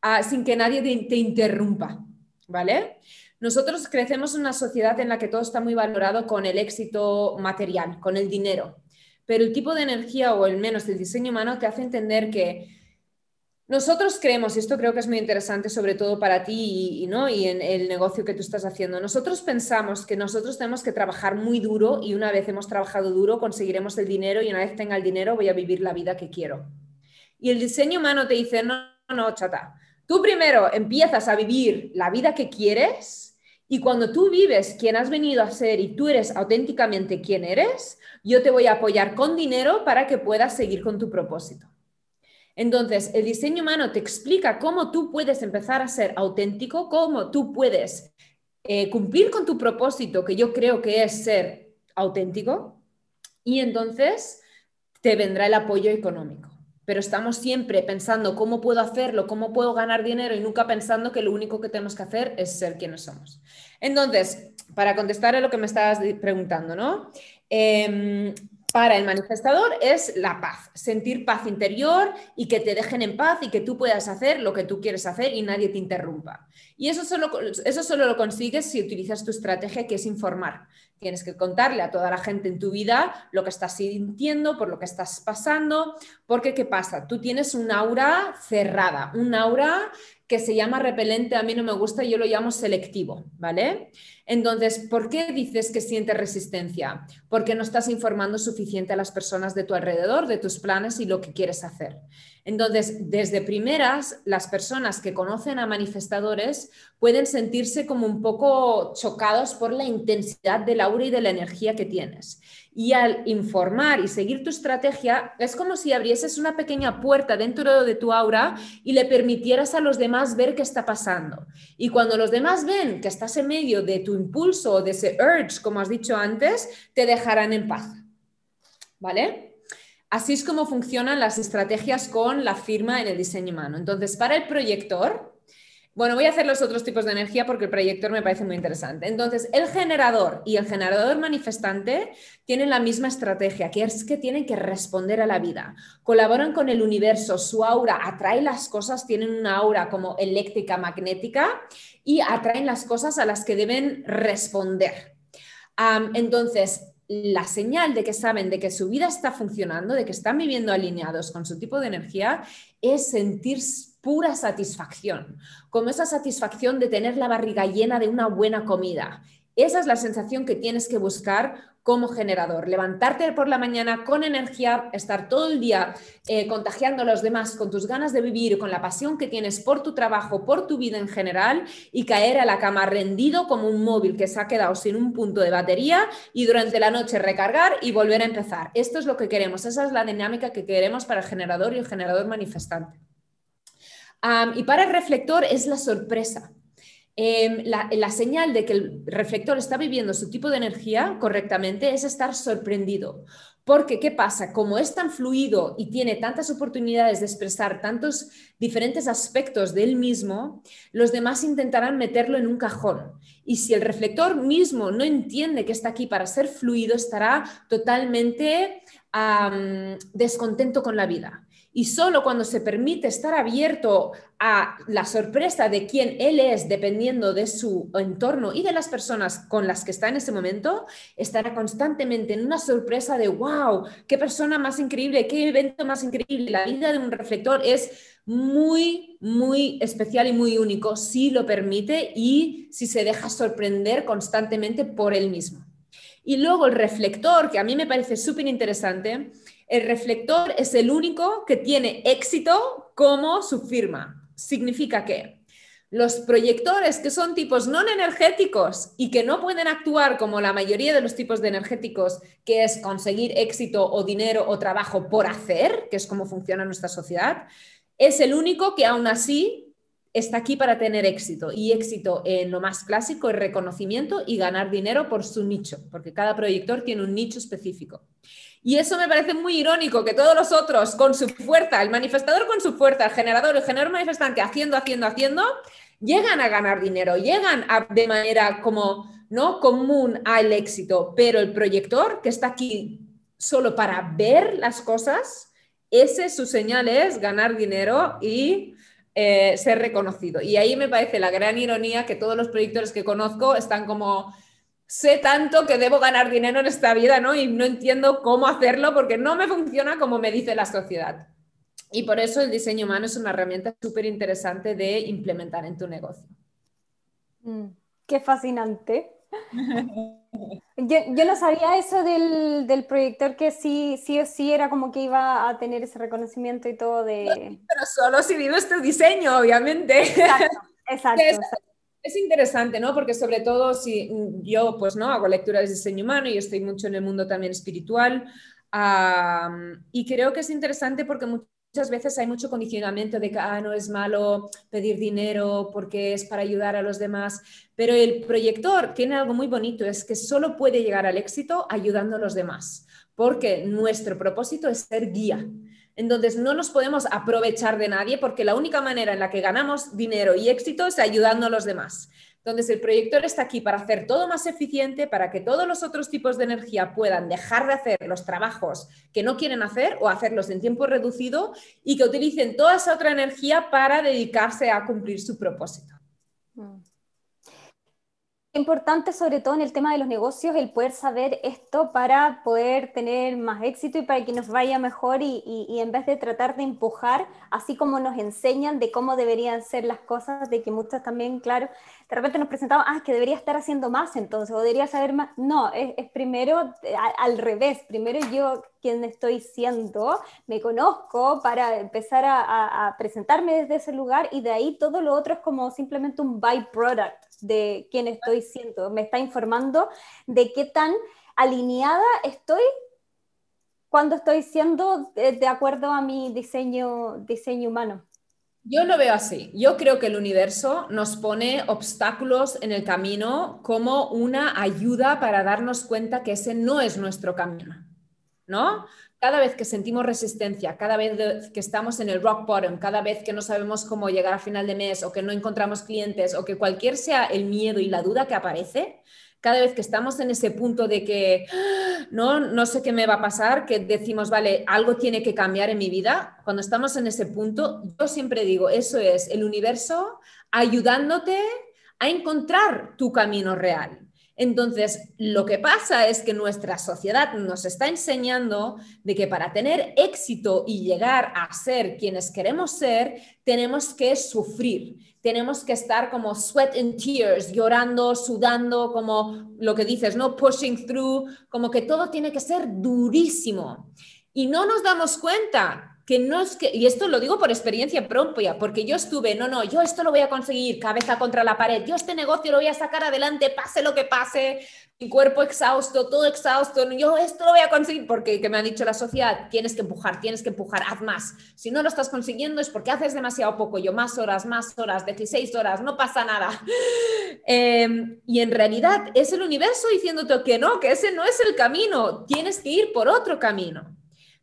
ah, sin que nadie te, interrumpa, ¿vale? Nosotros crecemos en una sociedad en la que todo está muy valorado con el éxito material, con el dinero, pero el tipo de energía o el menos el diseño humano te hace entender que nosotros creemos, y esto creo que es muy interesante, sobre todo para ti y, ¿no? en el negocio que tú estás haciendo, nosotros pensamos que nosotros tenemos que trabajar muy duro y una vez hemos trabajado duro conseguiremos el dinero y una vez tenga el dinero voy a vivir la vida que quiero. Y el diseño humano te dice, no, no, chata, tú primero empiezas a vivir la vida que quieres y cuando tú vives quien has venido a ser y tú eres auténticamente quien eres, yo te voy a apoyar con dinero para que puedas seguir con tu propósito. Entonces, el diseño humano te explica cómo tú puedes empezar a ser auténtico, cómo tú puedes eh, cumplir con tu propósito, que yo creo que es ser auténtico, y entonces te vendrá el apoyo económico. Pero estamos siempre pensando cómo puedo hacerlo, cómo puedo ganar dinero y nunca pensando que lo único que tenemos que hacer es ser quienes somos. Entonces, para contestar a lo que me estabas preguntando, ¿no? Em, para el manifestador es la paz, sentir paz interior y que te dejen en paz y que tú puedas hacer lo que tú quieres hacer y nadie te interrumpa. Y eso solo, eso solo lo consigues si utilizas tu estrategia que es informar. Tienes que contarle a toda la gente en tu vida lo que estás sintiendo, por lo que estás pasando, porque ¿qué pasa? Tú tienes un aura cerrada, un aura que se llama repelente, a mí no me gusta, yo lo llamo selectivo, ¿vale? Entonces, ¿por qué dices que sientes resistencia? Porque no estás informando suficiente a las personas de tu alrededor, de tus planes y lo que quieres hacer. Entonces, desde primeras, las personas que conocen a manifestadores pueden sentirse como un poco chocados por la intensidad del aura y de la energía que tienes. Y al informar y seguir tu estrategia, es como si abrieses una pequeña puerta dentro de tu aura y le permitieras a los demás ver qué está pasando. Y cuando los demás ven que estás en medio de tu impulso o de ese urge, como has dicho antes, te dejarán en paz. ¿Vale? Así es como funcionan las estrategias con la firma en el diseño humano. Entonces, para el proyector, bueno, voy a hacer los otros tipos de energía porque el proyector me parece muy interesante. Entonces, el generador y el generador manifestante tienen la misma estrategia, que es que tienen que responder a la vida. Colaboran con el universo, su aura atrae las cosas, tienen una aura como eléctrica, magnética y atraen las cosas a las que deben responder. entonces, la señal de que saben de que su vida está funcionando, de que están viviendo alineados con su tipo de energía, es sentir pura satisfacción, como esa satisfacción de tener la barriga llena de una buena comida. Esa es la sensación que tienes que buscar como generador. Levantarte por la mañana con energía, estar todo el día eh, contagiando a los demás con tus ganas de vivir, con la pasión que tienes por tu trabajo, por tu vida en general y caer a la cama rendido como un móvil que se ha quedado sin un punto de batería y durante la noche recargar y volver a empezar. Esto es lo que queremos, esa es la dinámica que queremos para el generador y el generador manifestante. y para el reflector es la sorpresa. Em, la, señal de que el reflector está viviendo su tipo de energía correctamente es estar sorprendido. Porque, ¿qué pasa? Como es tan fluido y tiene tantas oportunidades de expresar tantos diferentes aspectos de él mismo, los demás intentarán meterlo en un cajón. Y si el reflector mismo no entiende que está aquí para ser fluido, estará totalmente descontento con la vida. Y solo cuando se permite estar abierto a la sorpresa de quién él es, dependiendo de su entorno y de las personas con las que está en ese momento, estará constantemente en una sorpresa de, wow, qué persona más increíble, qué evento más increíble. La vida de un reflector es muy, muy especial y muy único si lo permite y si se deja sorprender constantemente por él mismo. Y luego el reflector, que a mí me parece súper interesante, el reflector es el único que tiene éxito como su firma. Significa que los proyectores que son tipos no energéticos y que no pueden actuar como la mayoría de los tipos de energéticos, que es conseguir éxito o dinero o trabajo por hacer, que es como funciona nuestra sociedad, es el único que aún así está aquí para tener éxito. Y éxito en lo más clásico es reconocimiento y ganar dinero por su nicho, porque cada proyector tiene un nicho específico. Y eso me parece muy irónico, que todos los otros con su fuerza, el manifestador con su fuerza, el generador, el generador manifestante haciendo, haciendo, haciendo, llegan a ganar dinero, llegan de manera como no común al éxito, pero el proyector que está aquí solo para ver las cosas, ese su señal es ganar dinero y eh, ser reconocido. Y ahí me parece la gran ironía que todos los proyectores que conozco están como sé tanto que debo ganar dinero en esta vida, ¿no? Y no entiendo cómo hacerlo porque no me funciona como me dice la sociedad. Y por eso el diseño humano es una herramienta súper interesante de implementar en tu negocio. Mm, qué fascinante. yo, no sabía eso del, proyector que sí, sí o sí era como que iba a tener ese reconocimiento y todo de... Pero solo si vives tu diseño, obviamente. Exacto, exacto. Es interesante, ¿no? Porque sobre todo si yo, pues, ¿no? Hago lectura de diseño humano y estoy mucho en el mundo también espiritual. y creo que es interesante porque muchas veces hay mucho condicionamiento de que ah, no es malo pedir dinero porque es para ayudar a los demás, pero el proyector tiene algo muy bonito, es que solo puede llegar al éxito ayudando a los demás, porque nuestro propósito es ser guía. Entonces, no nos podemos aprovechar de nadie porque la única manera en la que ganamos dinero y éxito es ayudando a los demás. Entonces, el proyector está aquí para hacer todo más eficiente, para que todos los otros tipos de energía puedan dejar de hacer los trabajos que no quieren hacer o hacerlos en tiempo reducido y que utilicen toda esa otra energía para dedicarse a cumplir su propósito. Mm importante, sobre todo en el tema de los negocios, el poder saber esto para poder tener más éxito y para que nos vaya mejor y, y, en vez de tratar de empujar, así como nos enseñan de cómo deberían ser las cosas, de que muchas también, claro, de repente nos presentaban, ah, que debería estar haciendo más entonces, o debería saber más. No, es, es primero eh, al revés, primero yo quien estoy siendo, me conozco para empezar a, a presentarme desde ese lugar y de ahí todo lo otro es como simplemente un byproduct de quién estoy siendo, me está informando de qué tan alineada estoy cuando estoy siendo de, acuerdo a mi diseño, diseño humano. Yo lo veo así. Yo creo que el universo nos pone obstáculos en el camino como una ayuda para darnos cuenta que ese no es nuestro camino. ¿No? cada vez que sentimos resistencia, cada vez que estamos en el rock bottom, cada vez que no sabemos cómo llegar a final de mes o que no encontramos clientes o que cualquier sea el miedo y la duda que aparece, cada vez que estamos en ese punto de que ah, no, no sé qué me va a pasar, que decimos, vale, algo tiene que cambiar en mi vida, cuando estamos en ese punto, yo siempre digo, eso es el universo ayudándote a encontrar tu camino real. Entonces, lo que pasa es que nuestra sociedad nos está enseñando de que para tener éxito y llegar a ser quienes queremos ser, tenemos que sufrir, tenemos que estar como sweat and tears, llorando, sudando, como lo que dices, ¿no? Pushing through, como que todo tiene que ser durísimo. Y no nos damos cuenta que no es que, y esto lo digo por experiencia propia, porque yo estuve, no, no, yo esto lo voy a conseguir, cabeza contra la pared, yo este negocio lo voy a sacar adelante, pase lo que pase, mi cuerpo exhausto, todo exhausto, yo esto lo voy a conseguir, porque que me ha dicho la sociedad, tienes que empujar, tienes que empujar, haz más. Si no lo estás consiguiendo es porque haces demasiado poco, yo más horas, más horas, 16 horas, no pasa nada. Em, y en realidad es el universo diciéndote que no, que ese no es el camino, tienes que ir por otro camino.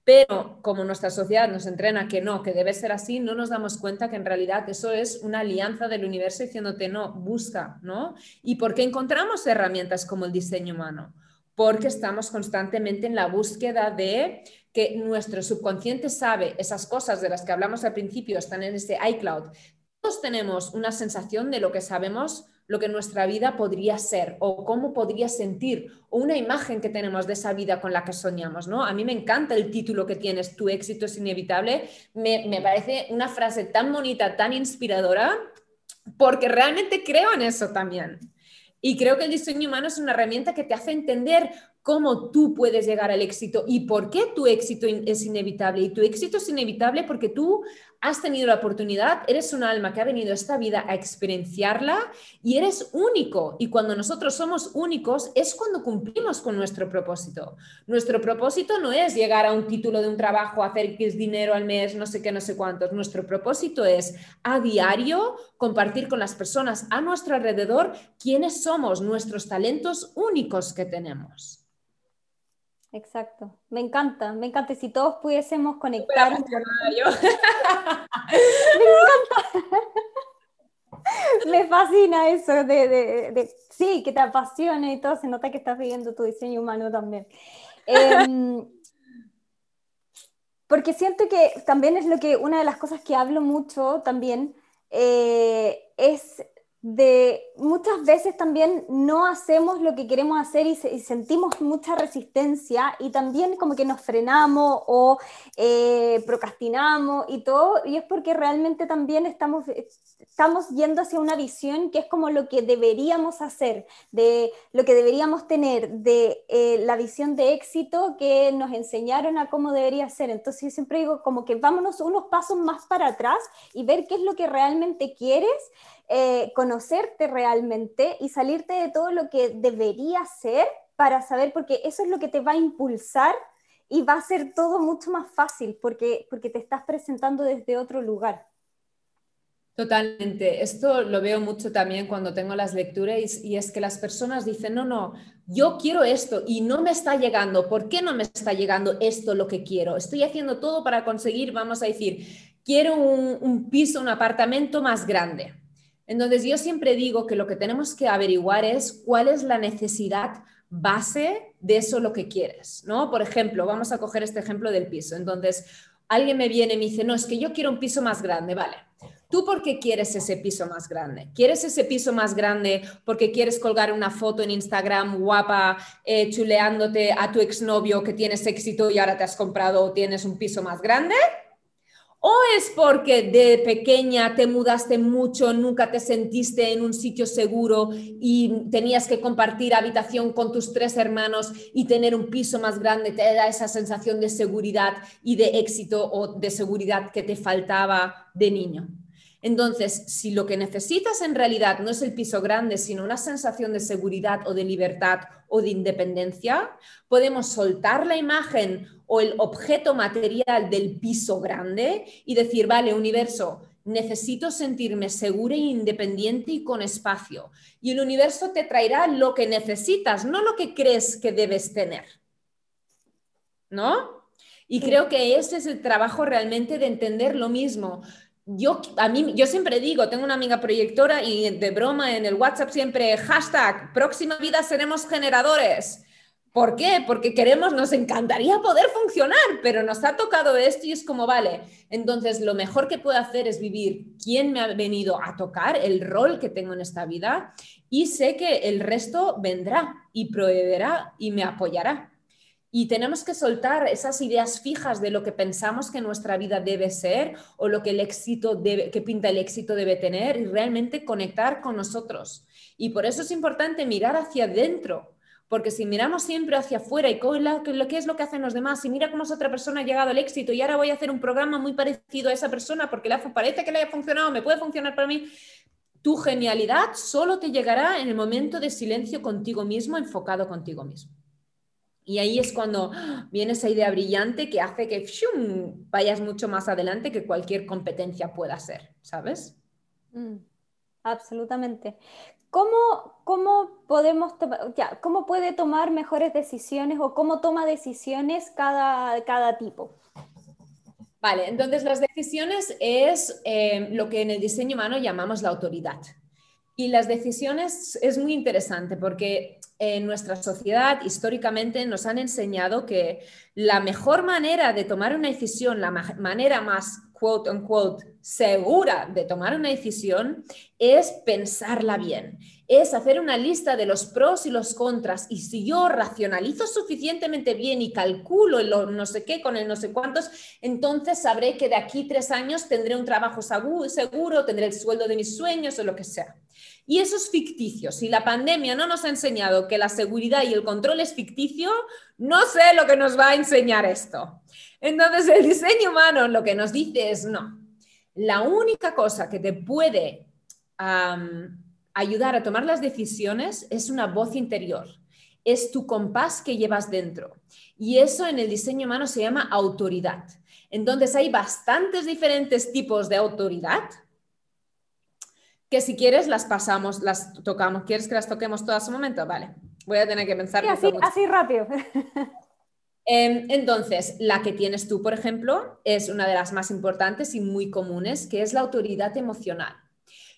Pero como nuestra sociedad nos entrena que no, que debe ser así, no nos damos cuenta que en realidad eso es una alianza del universo diciéndote no, busca, ¿no? ¿Y por qué encontramos herramientas como el diseño humano? Porque estamos constantemente en la búsqueda de que nuestro subconsciente sabe esas cosas de las que hablamos al principio, están en ese iCloud. Todos tenemos una sensación de lo que sabemos lo que nuestra vida podría ser o cómo podría sentir o una imagen que tenemos de esa vida con la que soñamos, ¿no? A mí me encanta el título que tienes, Tu éxito es inevitable, me, me parece una frase tan bonita, tan inspiradora, porque realmente creo en eso también. Y creo que el diseño humano es una herramienta que te hace entender cómo tú puedes llegar al éxito y por qué tu éxito es inevitable. Y tu éxito es inevitable porque tú has tenido la oportunidad, eres un alma que ha venido a esta vida a experienciarla y eres único. Y cuando nosotros somos únicos es cuando cumplimos con nuestro propósito. Nuestro propósito no es llegar a un título de un trabajo, hacer X dinero al mes, no sé qué, no sé cuántos. Nuestro propósito es a diario compartir con las personas a nuestro alrededor quiénes somos, nuestros talentos únicos que tenemos. Exacto, me encanta, me encanta. Si todos pudiésemos conectar. me encanta. me fascina eso de, sí, que te apasiona y todo. Se nota que estás viviendo tu diseño humano también. Em, porque siento que también es lo que una de las cosas que hablo mucho también eh, es de muchas veces también no hacemos lo que queremos hacer y, sentimos mucha resistencia y también como que nos frenamos o eh, procrastinamos y todo, y es porque realmente también estamos, estamos yendo hacia una visión que es como lo que deberíamos hacer, de lo que deberíamos tener, de eh, la visión de éxito que nos enseñaron a cómo debería ser. Entonces yo siempre digo como que vámonos unos pasos más para atrás y ver qué es lo que realmente quieres eh, conocerte realmente y salirte de todo lo que debería ser para saber, porque eso es lo que te va a impulsar y va a ser todo mucho más fácil porque, porque te estás presentando desde otro lugar. Totalmente. Esto lo veo mucho también cuando tengo las lecturas y, es que las personas dicen, no, no, yo quiero esto y no me está llegando. ¿Por qué no me está llegando esto lo que quiero? Estoy haciendo todo para conseguir, vamos a decir, quiero un piso, un apartamento más grande. Entonces, yo siempre digo que lo que tenemos que averiguar es cuál es la necesidad base de eso lo que quieres, ¿no? Por ejemplo, vamos a coger este ejemplo del piso. Entonces, alguien me viene y me dice, no, es que yo quiero un piso más grande, vale. ¿Tú por qué quieres ese piso más grande? ¿Quieres ese piso más grande porque quieres colgar una foto en Instagram guapa, eh, chuleándote a tu exnovio que tienes éxito y ahora te has comprado o tienes un piso más grande? ¿O es porque de pequeña te mudaste mucho, nunca te sentiste en un sitio seguro y tenías que compartir habitación con tus tres hermanos y tener un piso más grande te da esa sensación de seguridad y de éxito o de seguridad que te faltaba de niño? Entonces, si lo que necesitas en realidad no es el piso grande, sino una sensación de seguridad o de libertad o de independencia, podemos soltar la imagen o el objeto material del piso grande y decir, vale, universo, necesito sentirme segura e independiente y con espacio. Y el universo te traerá lo que necesitas, no lo que crees que debes tener. ¿No? Y creo que ese es el trabajo realmente de entender lo mismo yo, a mí, yo siempre digo, tengo una amiga proyectora y de broma en el WhatsApp siempre, hashtag, próxima vida seremos generadores. ¿Por qué? Porque queremos, nos encantaría poder funcionar, pero nos ha tocado esto y es como, vale, entonces lo mejor que puedo hacer es vivir quién me ha venido a tocar, el rol que tengo en esta vida y sé que el resto vendrá y proveerá y me apoyará. Y tenemos que soltar esas ideas fijas de lo que pensamos que nuestra vida debe ser o lo que el éxito debe, que pinta el éxito debe tener y realmente conectar con nosotros. Y por eso es importante mirar hacia adentro porque si miramos siempre hacia afuera y lo que es lo que hacen los demás, y mira cómo esa otra persona ha llegado al éxito y ahora voy a hacer un programa muy parecido a esa persona porque le parece que le haya funcionado, me puede funcionar para mí, tu genialidad solo te llegará en el momento de silencio contigo mismo, enfocado contigo mismo. Y ahí es cuando viene esa idea brillante que hace que vayas mucho más adelante que cualquier competencia pueda ser, ¿sabes? Mm, absolutamente. ¿Cómo, cómo podemos ya, cómo puede tomar mejores decisiones o cómo toma decisiones cada, cada tipo? Vale, entonces las decisiones es eh, lo que en el diseño humano llamamos la autoridad. Y las decisiones es muy interesante porque en nuestra sociedad históricamente nos han enseñado que la mejor manera de tomar una decisión, la manera más quote unquote segura de tomar una decisión es pensarla bien, es hacer una lista de los pros y los contras y si yo racionalizo suficientemente bien y calculo el no sé qué con el no sé cuántos, entonces sabré que de aquí tres años tendré un trabajo seguro, tendré el sueldo de mis sueños o lo que sea. Y eso es ficticio. Si la pandemia no nos ha enseñado que la seguridad y el control es ficticio, no sé lo que nos va a enseñar esto. Entonces, el diseño humano lo que nos dice es no. La única cosa que te puede ayudar a tomar las decisiones es una voz interior. Es tu compás que llevas dentro. Y eso en el diseño humano se llama autoridad. Entonces, hay bastantes diferentes tipos de autoridad que si quieres las pasamos, las tocamos. ¿Quieres que las toquemos todas un momento? Vale, voy a tener que pensar. así, así rápido. Em, entonces, la que tienes tú, por ejemplo, es una de las más importantes y muy comunes, que es la autoridad emocional.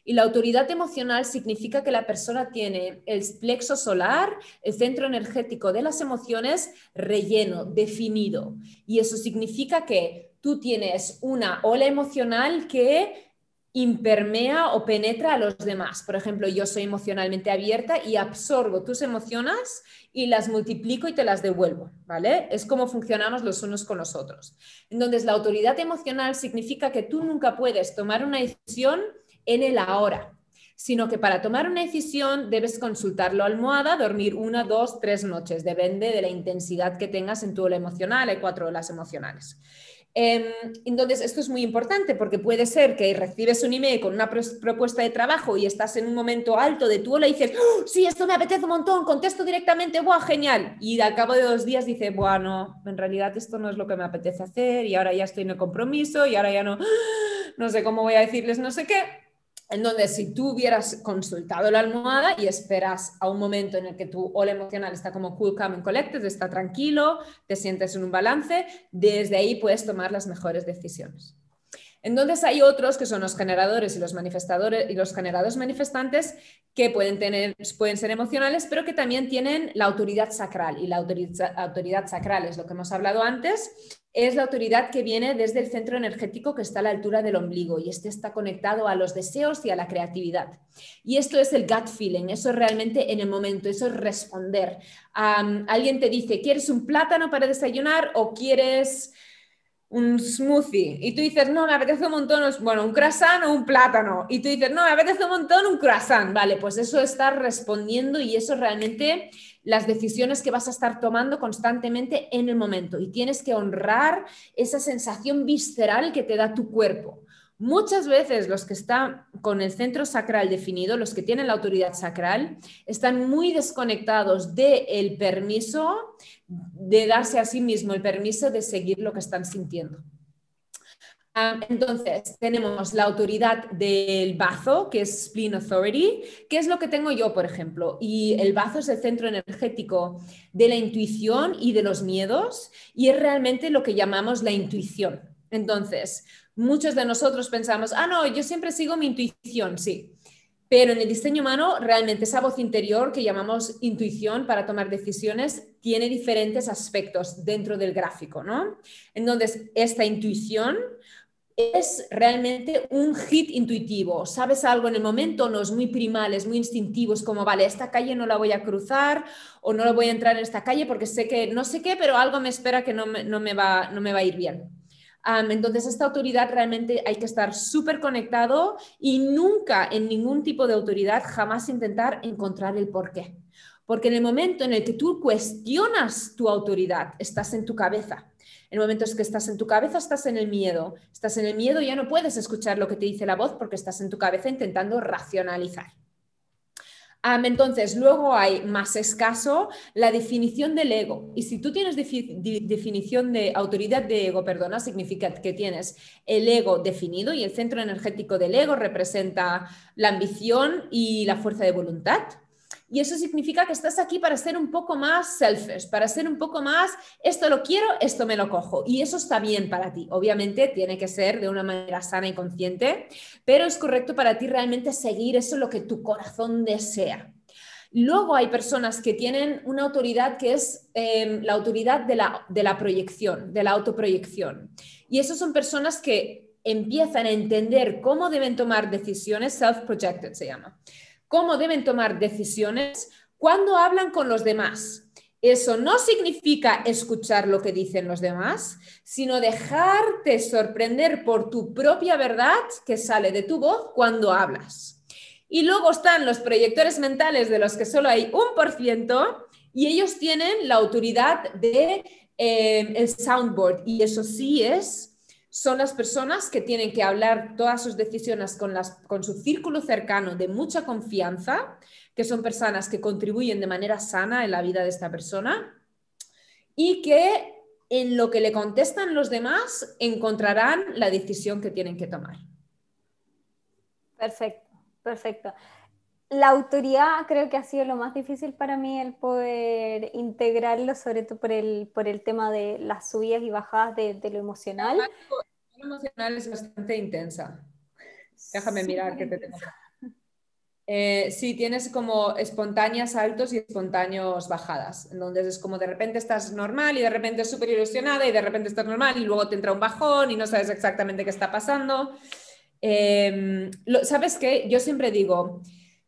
Y la autoridad emocional significa que la persona tiene el plexo solar, el centro energético de las emociones relleno, definido. Y eso significa que tú tienes una ola emocional que impermea o penetra a los demás. Por ejemplo, yo soy emocionalmente abierta y absorbo tus emociones y las multiplico y te las devuelvo, ¿vale? Es como funcionamos los unos con los otros. Entonces, la autoridad emocional significa que tú nunca puedes tomar una decisión en el ahora, sino que para tomar una decisión debes consultarlo a almohada, dormir una, dos, tres noches, depende de la intensidad que tengas en tu ola emocional, hay cuatro olas emocionales. Em, entonces, esto es muy importante porque puede ser que recibes un email con una propuesta de trabajo y estás en un momento alto de tu ola y dices, ¡Oh, sí, esto me apetece un montón, contesto directamente, ¡buah, genial! Y al cabo de dos días dices, bueno, en realidad esto no es lo que me apetece hacer y ahora ya estoy en el compromiso y ahora ya no, no sé cómo voy a decirles no sé qué en donde si tú hubieras consultado la almohada y esperas a un momento en el que tu ola emocional está como cool, calm and collected, está tranquilo, te sientes en un balance, desde ahí puedes tomar las mejores decisiones. Entonces hay otros que son los generadores y los manifestadores y los generadores manifestantes que pueden, tener, pueden ser emocionales, pero que también tienen la autoridad sacral. Y la autoridad, autoridad sacral es lo que hemos hablado antes, es la autoridad que viene desde el centro energético que está a la altura del ombligo y este está conectado a los deseos y a la creatividad. Y esto es el gut feeling, eso es realmente en el momento, eso es responder. alguien te dice, ¿quieres un plátano para desayunar o quieres un smoothie. Y tú dices, no, me apetece un montón, bueno, un croissant o un plátano, y tú dices, no, me apetece un montón un croissant, vale, pues eso está respondiendo y eso realmente las decisiones que vas a estar tomando constantemente en el momento. Y tienes que honrar esa sensación visceral que te da tu cuerpo. Muchas veces los que están con el centro sacral definido, los que tienen la autoridad sacral, están muy desconectados del permiso de darse a sí mismo el permiso de seguir lo que están sintiendo. Ah, entonces, tenemos la autoridad del bazo, que es Spleen Authority, que es lo que tengo yo, por ejemplo. Y el bazo es el centro energético de la intuición y de los miedos, y es realmente lo que llamamos la intuición. Entonces, muchos de nosotros pensamos, ah, no, yo siempre sigo mi intuición, sí. Pero en el diseño humano, realmente esa voz interior que llamamos intuición para tomar decisiones tiene diferentes aspectos dentro del gráfico, ¿no? Entonces, esta intuición es realmente un hit intuitivo. Sabes algo en el momento, no es muy primal, es muy instintivo, es como, vale, esta calle no la voy a cruzar o no la voy a entrar en esta calle porque sé que no sé qué, pero algo me espera que no me, va, no me va a ir bien. Entonces, esta autoridad realmente hay que estar súper conectado y nunca en ningún tipo de autoridad jamás intentar encontrar el porqué. Porque en el momento en el que tú cuestionas tu autoridad, estás en tu cabeza en momentos que estás en tu cabeza, estás en el miedo. Estás en el miedo, ya no puedes escuchar lo que te dice la voz porque estás en tu cabeza intentando racionalizar. Entonces, luego hay más escaso la definición del ego. Y si tú tienes definición de autoridad de ego, perdona, significa que tienes el ego definido y el centro energético del ego representa la ambición y la fuerza de voluntad. Y eso significa que estás aquí para ser un poco más selfish, para ser un poco más, esto lo quiero, esto me lo cojo. Y eso está bien para ti. Obviamente tiene que ser de una manera sana y consciente, pero es correcto para ti realmente seguir eso lo que tu corazón desea. Luego hay personas que tienen una autoridad que es em, la autoridad de la, de la proyección, de la autoproyección. Y esas son personas que empiezan a entender cómo deben tomar decisiones, self-projected se llama cómo deben tomar decisiones cuando hablan con los demás. Eso no significa escuchar lo que dicen los demás, sino dejarte sorprender por tu propia verdad que sale de tu voz cuando hablas. Y luego están los proyectores mentales de los que solo hay un por ciento y ellos tienen la autoridad de eh, el soundboard y eso sí es son las personas que tienen que hablar todas sus decisiones con, las, con su círculo cercano de mucha confianza, que son personas que contribuyen de manera sana en la vida de esta persona y que en lo que le contestan los demás encontrarán la decisión que tienen que tomar. Perfecto, perfecto. La autoridad creo que ha sido lo más difícil para mí el poder integrarlo, sobre todo por el, por el tema de las subidas y bajadas de, lo emocional. Lo emocional es bastante intensa. Déjame mirar qué te tengo. Eh, sí, tienes como espontáneas altos y espontáneos bajadas. Entonces es como de repente estás normal y de repente súper ilusionada y de repente estás normal y luego te entra un bajón y no sabes exactamente qué está pasando. Em, ¿Sabes qué? Yo siempre digo,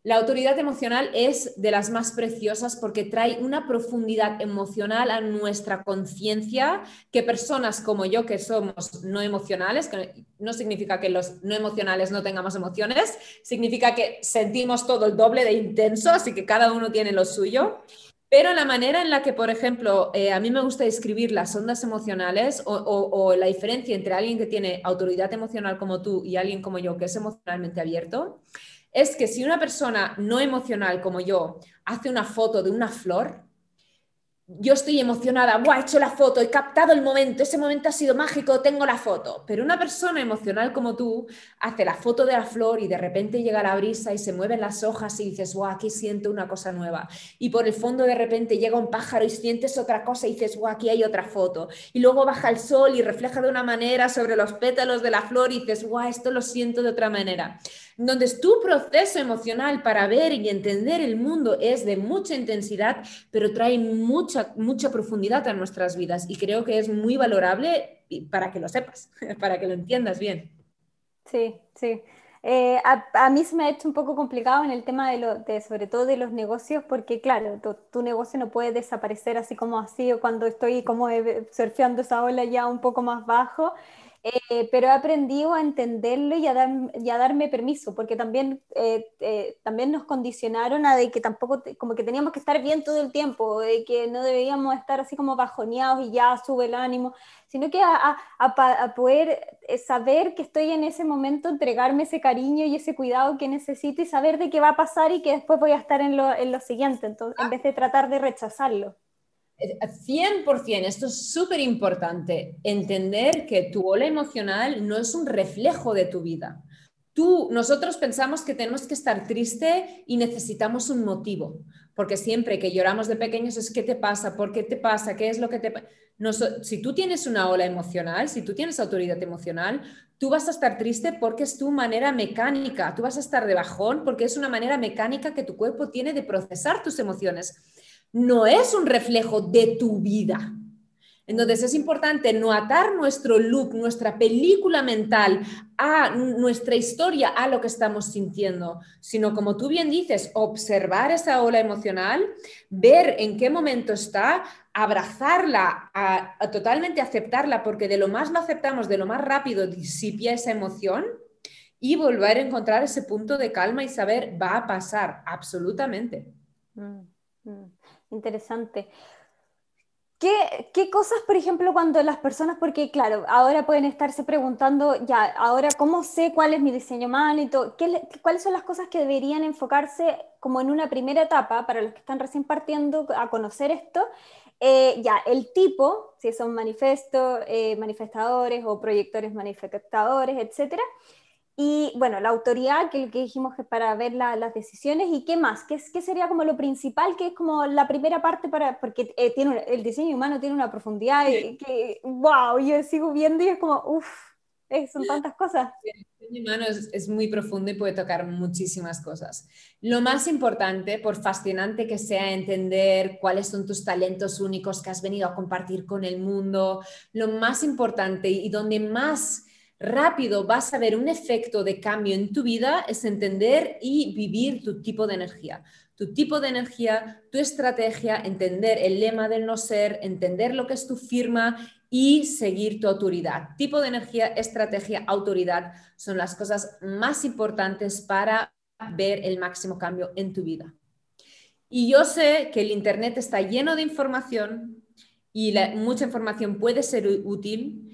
la autoridad emocional es de las más preciosas porque trae una profundidad emocional a nuestra conciencia que personas como yo que somos no emocionales, no significa que los no emocionales no tengamos emociones, significa que sentimos todo el doble de intenso, así que cada uno tiene lo suyo. Pero la manera en la que, por ejemplo, eh, a mí me gusta describir las ondas emocionales o la diferencia entre alguien que tiene autoridad emocional como tú y alguien como yo que es emocionalmente abierto, es que si una persona no emocional como yo hace una foto de una flor, yo estoy emocionada, Buah, he hecho la foto, he captado el momento, ese momento ha sido mágico, tengo la foto. Pero una persona emocional como tú hace la foto de la flor y de repente llega la brisa y se mueven las hojas y dices, guau, aquí siento una cosa nueva. Y por el fondo de repente llega un pájaro y sientes otra cosa y dices, guau, aquí hay otra foto. Y luego baja el sol y refleja de una manera sobre los pétalos de la flor y dices, guau, esto lo siento de otra manera. Entonces, tu proceso emocional para ver y entender el mundo es de mucha intensidad, pero trae mucha, mucha profundidad a nuestras vidas y creo que es muy valorable para que lo sepas, para que lo entiendas bien. Sí, sí. Eh, a, mí se me ha hecho un poco complicado en el tema de, sobre todo de los negocios, porque claro, tu, negocio no puede desaparecer así como así, o cuando estoy como surfeando esa ola ya un poco más bajo, eh, pero he aprendido a entenderlo y a, darme permiso, porque también, eh, eh, también nos condicionaron a de que tampoco, como que teníamos que estar bien todo el tiempo, de que no debíamos estar así como bajoneados y ya sube el ánimo, sino que a, poder saber que estoy en ese momento, entregarme ese cariño y ese cuidado que necesito y saber de qué va a pasar y que después voy a estar en lo, en lo siguiente, entonces, en vez de tratar de rechazarlo. 100%, esto es súper importante, entender que tu ola emocional no es un reflejo de tu vida. Tú, nosotros pensamos que tenemos que estar triste y necesitamos un motivo, porque siempre que lloramos de pequeños es ¿qué te pasa? ¿Por qué te pasa? ¿Qué es lo que te pasa? si tú tienes una ola emocional, si tú tienes autoridad emocional, tú vas a estar triste porque es tu manera mecánica, tú vas a estar de bajón porque es una manera mecánica que tu cuerpo tiene de procesar tus emociones. No es un reflejo de tu vida. Entonces es importante no atar nuestro look, nuestra película mental a nuestra historia, a lo que estamos sintiendo, sino como tú bien dices, observar esa ola emocional, ver en qué momento está, abrazarla, a, totalmente aceptarla, porque de lo más lo aceptamos, de lo más rápido disipia esa emoción y volver a encontrar ese punto de calma y saber, va a pasar, absolutamente. Mm, mm, interesante. ¿Qué, ¿Qué, cosas, por ejemplo, cuando las personas, porque claro, ahora pueden estarse preguntando, ya, ahora, ¿cómo sé cuál es mi diseño humano y todo? ¿Qué, ¿Cuáles son las cosas que deberían enfocarse como en una primera etapa para los que están recién partiendo a conocer esto? Eh, ya, el tipo, si son manifestos, eh, manifestadores o proyectores manifestadores, etcétera. Y bueno, la autoridad, que, que dijimos que para ver las decisiones, y qué más, ¿Qué, ¿Qué, sería como lo principal, que es como la primera parte para, porque eh, tiene, el diseño humano tiene una profundidad que, wow, yo sigo viendo y es como, uff, eh, son tantas cosas. El diseño humano es, es, muy profundo y puede tocar muchísimas cosas. Lo más importante, por fascinante que sea entender cuáles son tus talentos únicos que has venido a compartir con el mundo, lo más importante y donde más rápido vas a ver un efecto de cambio en tu vida es entender y vivir tu tipo de energía. Tu tipo de energía, tu estrategia, entender el lema del no ser, entender lo que es tu firma y seguir tu autoridad. Tipo de energía, estrategia, autoridad son las cosas más importantes para ver el máximo cambio en tu vida. Y yo sé que el Internet está lleno de información y mucha información puede ser útil,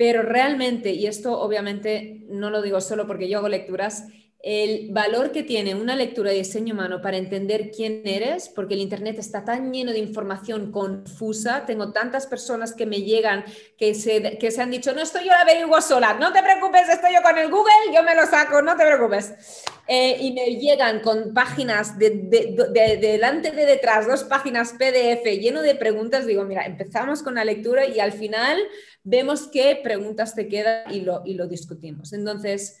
pero realmente, y esto obviamente no lo digo solo porque yo hago lecturas, el valor que tiene una lectura de diseño humano para entender quién eres, porque el Internet está tan lleno de información confusa, tengo tantas personas que me llegan que se, que se han dicho, no estoy yo la averiguo sola, no te preocupes, estoy yo con el Google, yo me lo saco, no te preocupes. Eh, y me llegan con páginas de, de, delante de detrás, dos páginas PDF lleno de preguntas, digo, mira, empezamos con la lectura y al final vemos qué preguntas te quedan y lo, y lo discutimos. Entonces,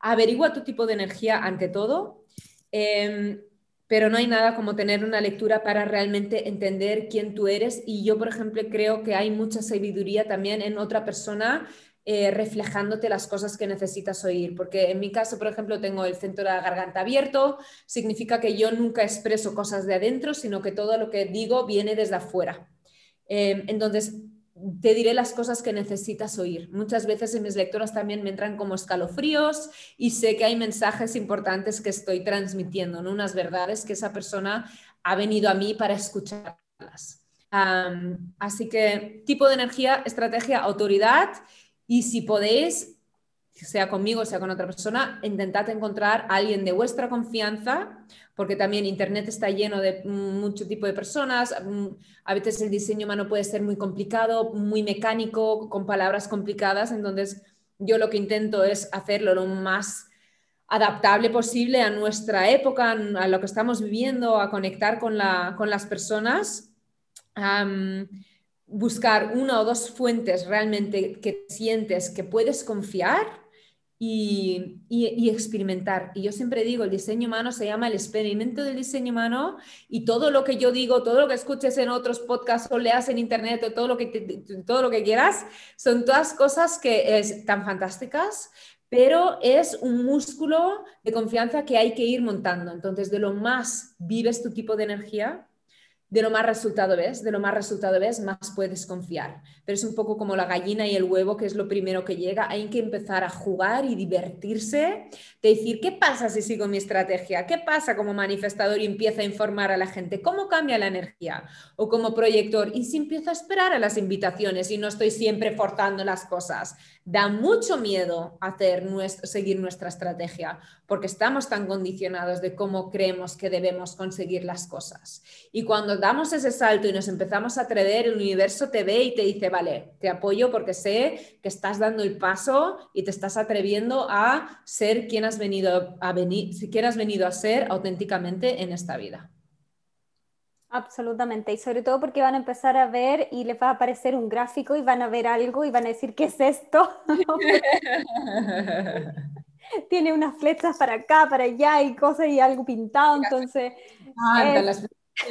averigua tu tipo de energía ante todo, em, pero no hay nada como tener una lectura para realmente entender quién tú eres. Y yo, por ejemplo, creo que hay mucha sabiduría también en otra persona eh, reflejándote las cosas que necesitas oír. Porque en mi caso, por ejemplo, tengo el centro de la garganta abierto, significa que yo nunca expreso cosas de adentro, sino que todo lo que digo viene desde afuera. Em, entonces, te diré las cosas que necesitas oír. Muchas veces en mis lectoras también me entran como escalofríos y sé que hay mensajes importantes que estoy transmitiendo, ¿no? unas verdades que esa persona ha venido a mí para escucharlas. así que tipo de energía, estrategia, autoridad y si podéis, sea conmigo, sea con otra persona, intentad encontrar a alguien de vuestra confianza porque también Internet está lleno de mucho tipo de personas. Mm, a veces el diseño humano puede ser muy complicado, muy mecánico, con palabras complicadas. Entonces, yo lo que intento es hacerlo lo más adaptable posible a nuestra época, a lo que estamos viviendo, a conectar con, la, con las personas. Buscar una o dos fuentes realmente que sientes que puedes confiar y, experimentar. Y yo siempre digo, el diseño humano se llama el experimento del diseño humano y todo lo que yo digo, todo lo que escuches en otros podcasts o leas en internet o todo lo que, todo lo que quieras, son todas cosas que es tan fantásticas, pero es un músculo de confianza que hay que ir montando. Entonces, de lo más vives tu tipo de energía, de lo más resultado ves, de lo más resultado ves, más puedes confiar. Pero es un poco como la gallina y el huevo, que es lo primero que llega. Hay que empezar a jugar y divertirse, de decir, ¿qué pasa si sigo mi estrategia? ¿Qué pasa como manifestador y empiezo a informar a la gente? ¿Cómo cambia la energía? O como proyector, y si empiezo a esperar a las invitaciones y no estoy siempre forzando las cosas. Da mucho miedo hacer seguir nuestra estrategia, porque estamos tan condicionados de cómo creemos que debemos conseguir las cosas. Y cuando damos ese salto y nos empezamos a atrever, el universo te ve y te dice, vale, te apoyo porque sé que estás dando el paso y te estás atreviendo a ser quien has venido a venir, si quieras venido a ser auténticamente en esta vida. Absolutamente, y sobre todo porque van a empezar a ver y les va a aparecer un gráfico y van a ver algo y van a decir, ¿qué es esto? Tiene unas flechas para acá, para allá y cosas y algo pintado, entonces... Ah, las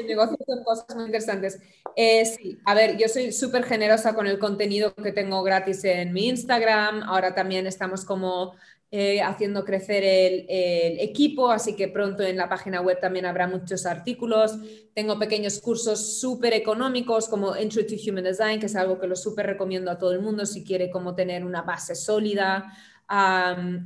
negocios son cosas muy interesantes. Eh, sí, a ver, yo soy súper generosa con el contenido que tengo gratis en mi Instagram, ahora también estamos como eh, haciendo crecer el, equipo, así que pronto en la página web también habrá muchos artículos. Tengo pequeños cursos súper económicos como Intro to Human Design, que es algo que lo súper recomiendo a todo el mundo si quiere como tener una base sólida.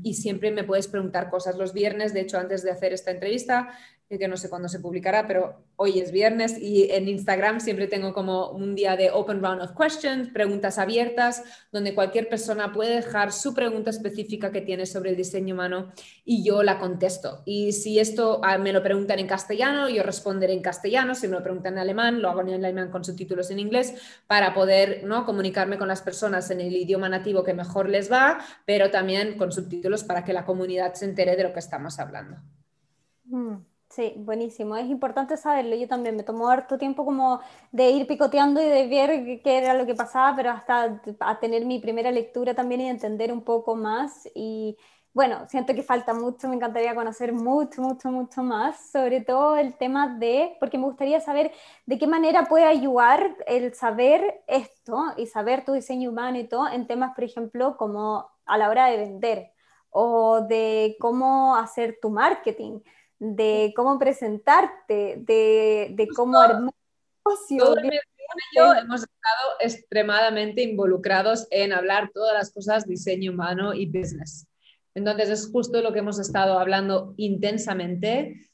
y siempre me puedes preguntar cosas los viernes. De hecho, antes de hacer esta entrevista, que no sé cuándo se publicará, pero hoy es viernes y en Instagram siempre tengo como un día de Open Round of Questions, preguntas abiertas, donde cualquier persona puede dejar su pregunta específica que tiene sobre el diseño humano y yo la contesto. Y si esto ah, me lo preguntan en castellano, yo responderé en castellano, si me lo preguntan en alemán, lo hago en alemán con subtítulos en inglés para poder ¿no? comunicarme con las personas en el idioma nativo que mejor les va, pero también con subtítulos para que la comunidad se entere de lo que estamos hablando. Mm. Sí, buenísimo. Es importante saberlo. Yo también me tomó harto tiempo como de ir picoteando y de ver qué era lo que pasaba, pero hasta a tener mi primera lectura también y entender un poco más. Y bueno, siento que falta mucho, me encantaría conocer mucho, mucho, mucho más, sobre todo el tema de, porque me gustaría saber de qué manera puede ayudar el saber esto y saber tu diseño humano y todo en temas, por ejemplo, como a la hora de vender o de cómo hacer tu marketing de cómo presentarte, de, cómo armar Todo el yo hemos estado extremadamente involucrados en hablar todas las cosas diseño humano y business. Entonces es justo lo que hemos estado hablando intensamente.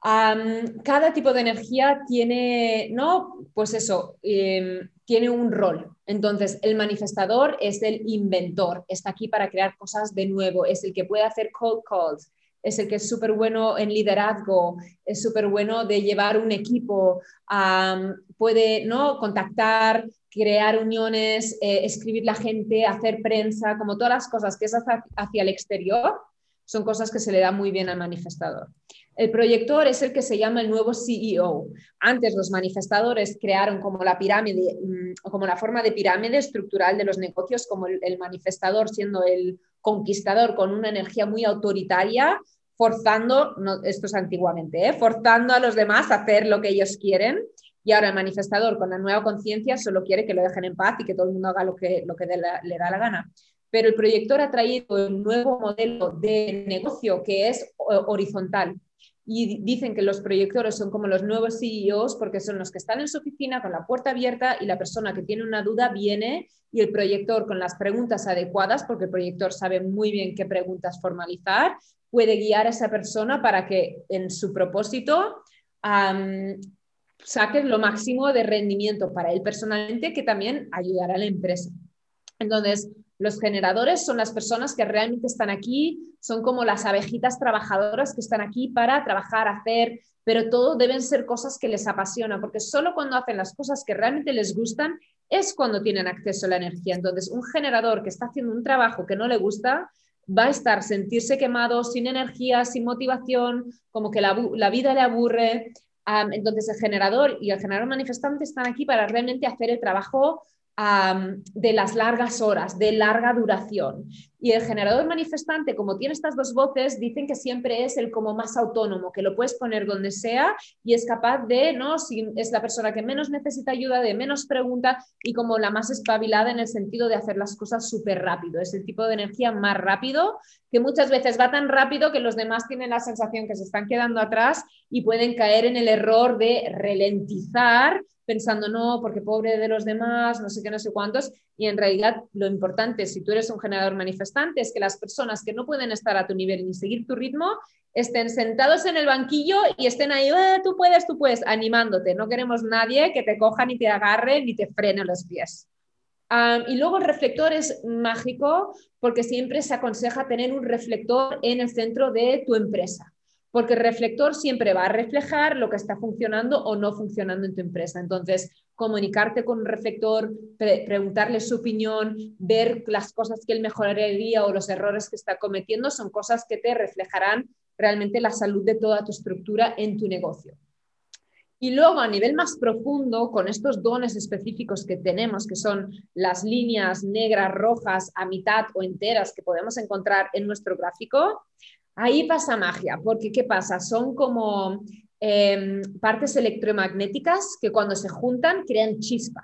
cada tipo de energía tiene, ¿no? Pues eso, em, tiene un rol. Entonces, el manifestador es el inventor, está aquí para crear cosas de nuevo, es el que puede hacer cold calls, es el que es súper bueno en liderazgo, es súper bueno de llevar un equipo, puede ¿no? contactar, crear uniones, eh, escribir la gente, hacer prensa, como todas las cosas que es hacia, el exterior, son cosas que se le da muy bien al manifestador. El proyector es el que se llama el nuevo CEO. Antes los manifestadores crearon como la pirámide, mm, como la forma de pirámide estructural de los negocios, como el manifestador siendo el conquistador con una energía muy autoritaria, forzando, esto es antiguamente, ¿eh? forzando a los demás a hacer lo que ellos quieren. Y ahora el manifestador con la nueva conciencia solo quiere que lo dejen en paz y que todo el mundo haga lo que, lo que le da la gana. Pero el proyector ha traído un nuevo modelo de negocio que es horizontal y dicen que los proyectores son como los nuevos CEOs porque son los que están en su oficina con la puerta abierta y la persona que tiene una duda viene y el proyector con las preguntas adecuadas, porque el proyector sabe muy bien qué preguntas formalizar, puede guiar a esa persona para que en su propósito saque lo máximo de rendimiento para él personalmente, que también ayudará a la empresa. Entonces, los generadores son las personas que realmente están aquí, son como las abejitas trabajadoras que están aquí para trabajar, hacer, pero todo deben ser cosas que les apasionan, porque solo cuando hacen las cosas que realmente les gustan es cuando tienen acceso a la energía. Entonces, un generador que está haciendo un trabajo que no le gusta va a estar sentirse quemado, sin energía, sin motivación, como que la, vida le aburre. entonces, el generador y el generador manifestante están aquí para realmente hacer el trabajo de las largas horas, de larga duración. Y el generador manifestante, como tiene estas dos voces, dicen que siempre es el como más autónomo, que lo puedes poner donde sea y es capaz de, ¿no? Si es la persona que menos necesita ayuda, de menos pregunta y como la más espabilada en el sentido de hacer las cosas súper rápido. Es el tipo de energía más rápido que muchas veces va tan rápido que los demás tienen la sensación que se están quedando atrás y pueden caer en el error de ralentizar pensando, no, porque pobre de los demás, no sé qué, no sé cuántos. Y en realidad lo importante, si tú eres un generador manifestante, es que las personas que no pueden estar a tu nivel ni seguir tu ritmo, estén sentados en el banquillo y estén ahí, eh, tú puedes, tú puedes, animándote. No queremos nadie que te coja ni te agarre ni te frene los pies. y luego el reflector es mágico porque siempre se aconseja tener un reflector en el centro de tu empresa porque el reflector siempre va a reflejar lo que está funcionando o no funcionando en tu empresa. Entonces, comunicarte con un reflector, preguntarle su opinión, ver las cosas que él mejoraría o los errores que está cometiendo, son cosas que te reflejarán realmente la salud de toda tu estructura en tu negocio. Y luego a nivel más profundo, con estos dones específicos que tenemos, que son las líneas negras, rojas, a mitad o enteras que podemos encontrar en nuestro gráfico, Ahí pasa magia, porque ¿qué pasa? Son como em, partes electromagnéticas que cuando se juntan crean chispa.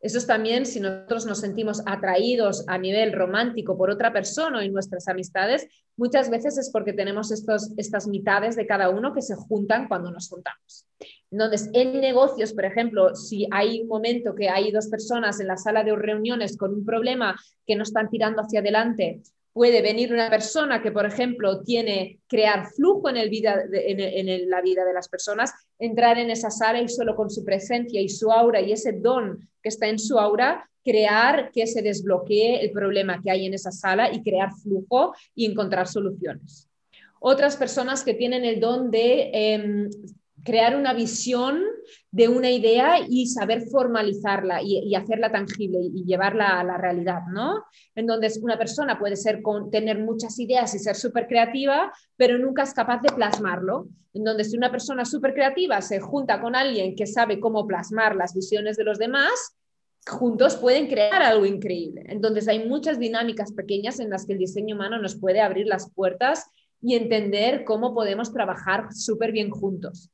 Eso es también si nosotros nos sentimos atraídos a nivel romántico por otra persona y nuestras amistades, muchas veces es porque tenemos estos, estas mitades de cada uno que se juntan cuando nos juntamos. Entonces, en negocios, por ejemplo, si hay un momento que hay dos personas en la sala de reuniones con un problema que no están tirando hacia adelante Puede venir una persona que, por ejemplo, tiene crear flujo en, el vida en, la vida de las personas, entrar en esa sala y solo con su presencia y su aura y ese don que está en su aura, crear que se desbloquee el problema que hay en esa sala y crear flujo y encontrar soluciones. Otras personas que tienen el don de em, crear una visión de una idea y saber formalizarla y, hacerla tangible y, llevarla a la realidad, ¿no? En donde una persona puede ser con, tener muchas ideas y ser súper creativa, pero nunca es capaz de plasmarlo. En donde si una persona súper creativa se junta con alguien que sabe cómo plasmar las visiones de los demás, juntos pueden crear algo increíble. Entonces hay muchas dinámicas pequeñas en las que el diseño humano nos puede abrir las puertas y entender cómo podemos trabajar súper bien juntos.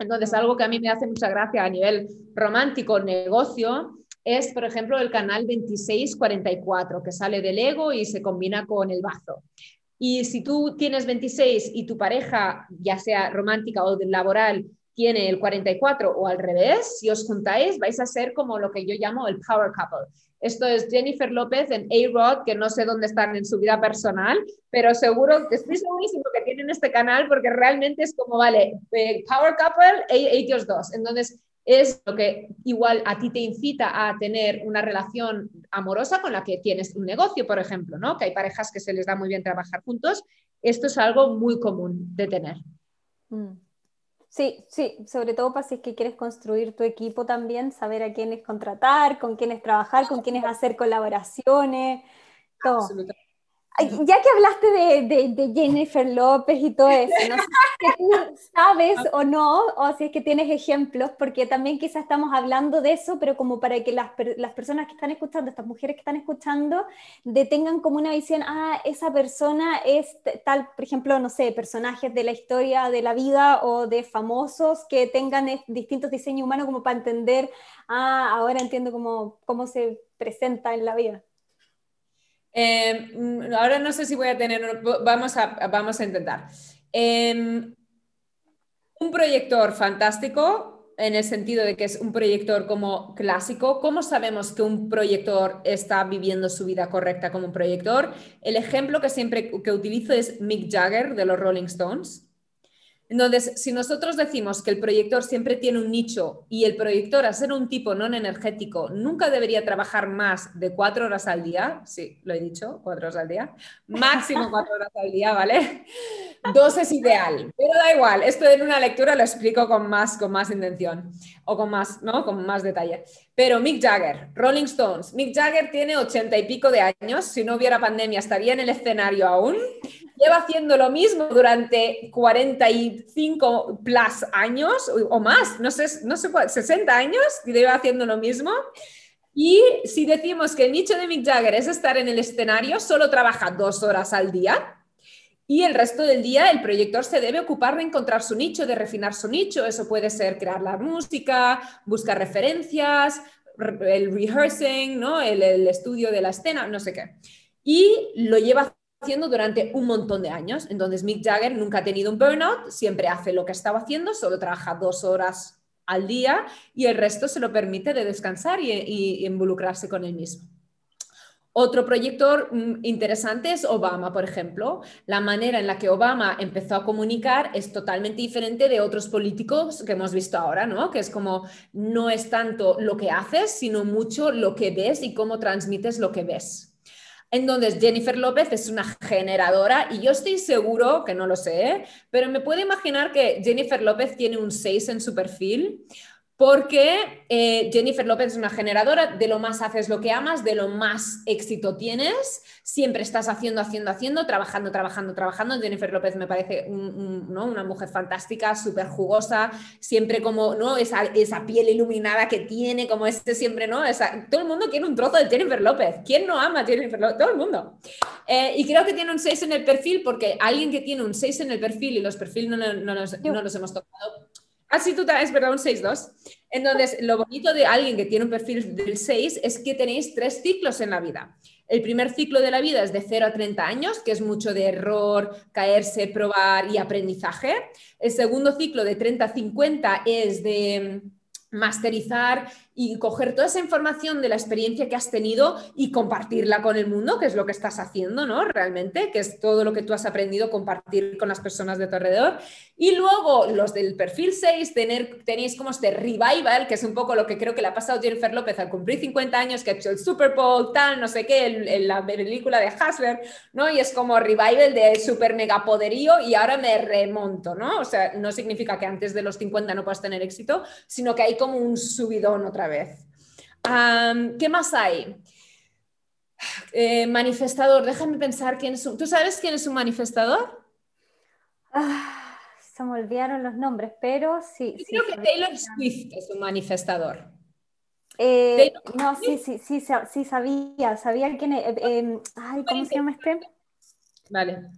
Entonces, algo que a mí me hace mucha gracia a nivel romántico, negocio, es, por ejemplo, el canal 2644, que sale del ego y se combina con el bazo. Y si tú tienes 26 y tu pareja, ya sea romántica o laboral, tiene el 44 o al revés, si os juntáis vais a ser como lo que yo llamo el power couple. Esto es Jennifer López en A-Rod, que no sé dónde están en su vida personal, pero seguro, estoy segurísimo que tienen este canal porque realmente es como, vale, eh, Power Couple, ellos dos. Entonces, es lo que igual a ti te incita a tener una relación amorosa con la que tienes un negocio, por ejemplo, ¿no? Que hay parejas que se les da muy bien trabajar juntos. Esto es algo muy común de tener. Mm. Sí, sí, sobre todo para si es que quieres construir tu equipo también, saber a quiénes contratar, con quiénes trabajar, con quiénes hacer colaboraciones, todo ya que hablaste de, Jennifer López y todo eso, no sé si tú sabes o no, o si es que tienes ejemplos, porque también quizás estamos hablando de eso, pero como para que las, las personas que están escuchando, estas mujeres que están escuchando, detengan como una visión, ah, esa persona es tal, por ejemplo, no sé, personajes de la historia de la vida o de famosos que tengan distintos diseños humanos como para entender, ah, ahora entiendo cómo, cómo se presenta en la vida. Em, ahora no sé si voy a tener, vamos a, vamos a intentar. Em, un proyector fantástico en el sentido de que es un proyector como clásico. ¿Cómo sabemos que un proyector está viviendo su vida correcta como un proyector? El ejemplo que siempre que utilizo es Mick Jagger de los Rolling Stones. Entonces, si nosotros decimos que el proyector siempre tiene un nicho y el proyector, a ser un tipo no energético, nunca debería trabajar más de cuatro horas al día, sí, lo he dicho, cuatro horas al día, máximo cuatro horas al día, ¿vale? Dos es ideal, pero da igual, esto en una lectura lo explico con más, con más intención o con más, ¿no? Con más detalle. Pero Mick Jagger, Rolling Stones, Mick Jagger tiene ochenta y pico de años, si no hubiera pandemia estaría en el escenario aún lleva haciendo lo mismo durante 45 plus años o más, no sé, no sé 60 años, lleva haciendo lo mismo. Y si decimos que el nicho de Mick Jagger es estar en el escenario, solo trabaja dos horas al día. Y el resto del día el proyector se debe ocupar de encontrar su nicho, de refinar su nicho. Eso puede ser crear la música, buscar referencias, el rehearsing, ¿no? el, el estudio de la escena, no sé qué. Y lo lleva haciendo durante un montón de años. Entonces Mick Jagger nunca ha tenido un burnout, siempre hace lo que estaba haciendo, solo trabaja dos horas al día y el resto se lo permite de descansar y, involucrarse con él mismo. Otro proyector mm, interesante es Obama, por ejemplo. La manera en la que Obama empezó a comunicar es totalmente diferente de otros políticos que hemos visto ahora, ¿no? Que es como no es tanto lo que haces, sino mucho lo que ves y cómo transmites lo que ves. Entonces, Jennifer López es una generadora y yo estoy seguro, que no lo sé, pero me puedo imaginar que Jennifer López tiene un 6 en su perfil porque eh, Jennifer López es una generadora, de lo más haces lo que amas, de lo más éxito tienes, siempre estás haciendo, haciendo, haciendo, trabajando, trabajando, trabajando. Jennifer López me parece una mujer fantástica, súper jugosa, siempre como ¿no? esa, esa, piel iluminada que tiene, como este siempre, ¿no? todo el mundo quiere un trozo de Jennifer López. ¿Quién no ama a Jennifer López? Todo el mundo. Eh, y creo que tiene un 6 en el perfil porque alguien que tiene un 6 en el perfil y los perfiles no, no, no, no los hemos tocado Ah, sí, tú es verdad, un 6-2. Entonces, lo bonito de alguien que tiene un perfil del 6 es que tenéis tres ciclos en la vida. El primer ciclo de la vida es de 0 a 30 años, que es mucho de error, caerse, probar y aprendizaje. El segundo ciclo de 30 a 50 es de masterizar y coger toda esa información de la experiencia que has tenido y compartirla con el mundo, que es lo que estás haciendo, ¿no? Realmente, que es todo lo que tú has aprendido, compartir con las personas de tu alrededor. Y luego los del perfil 6, tener, tenéis como este revival, que es un poco lo que creo que le ha pasado Jennifer López al cumplir 50 años, que ha hecho el Super Bowl, tal, no sé qué, en la película de Hustler, ¿no? Y es como revival de super mega poderío y ahora me remonto, ¿no? O sea, no significa que antes de los 50 no puedas tener éxito, sino que hay como un subidón otra vez. ¿Qué más hay? Eh, manifestador, déjame pensar quién es un... ¿Tú sabes quién es un manifestador? Ah, se me olvidaron los nombres, pero sí. sí creo que Taylor Swift es un manifestador. Eh, no, sí, sí, sí, sí, sabía, sabía quién es. Eh, em, ay, ¿cómo se llama este? Vale.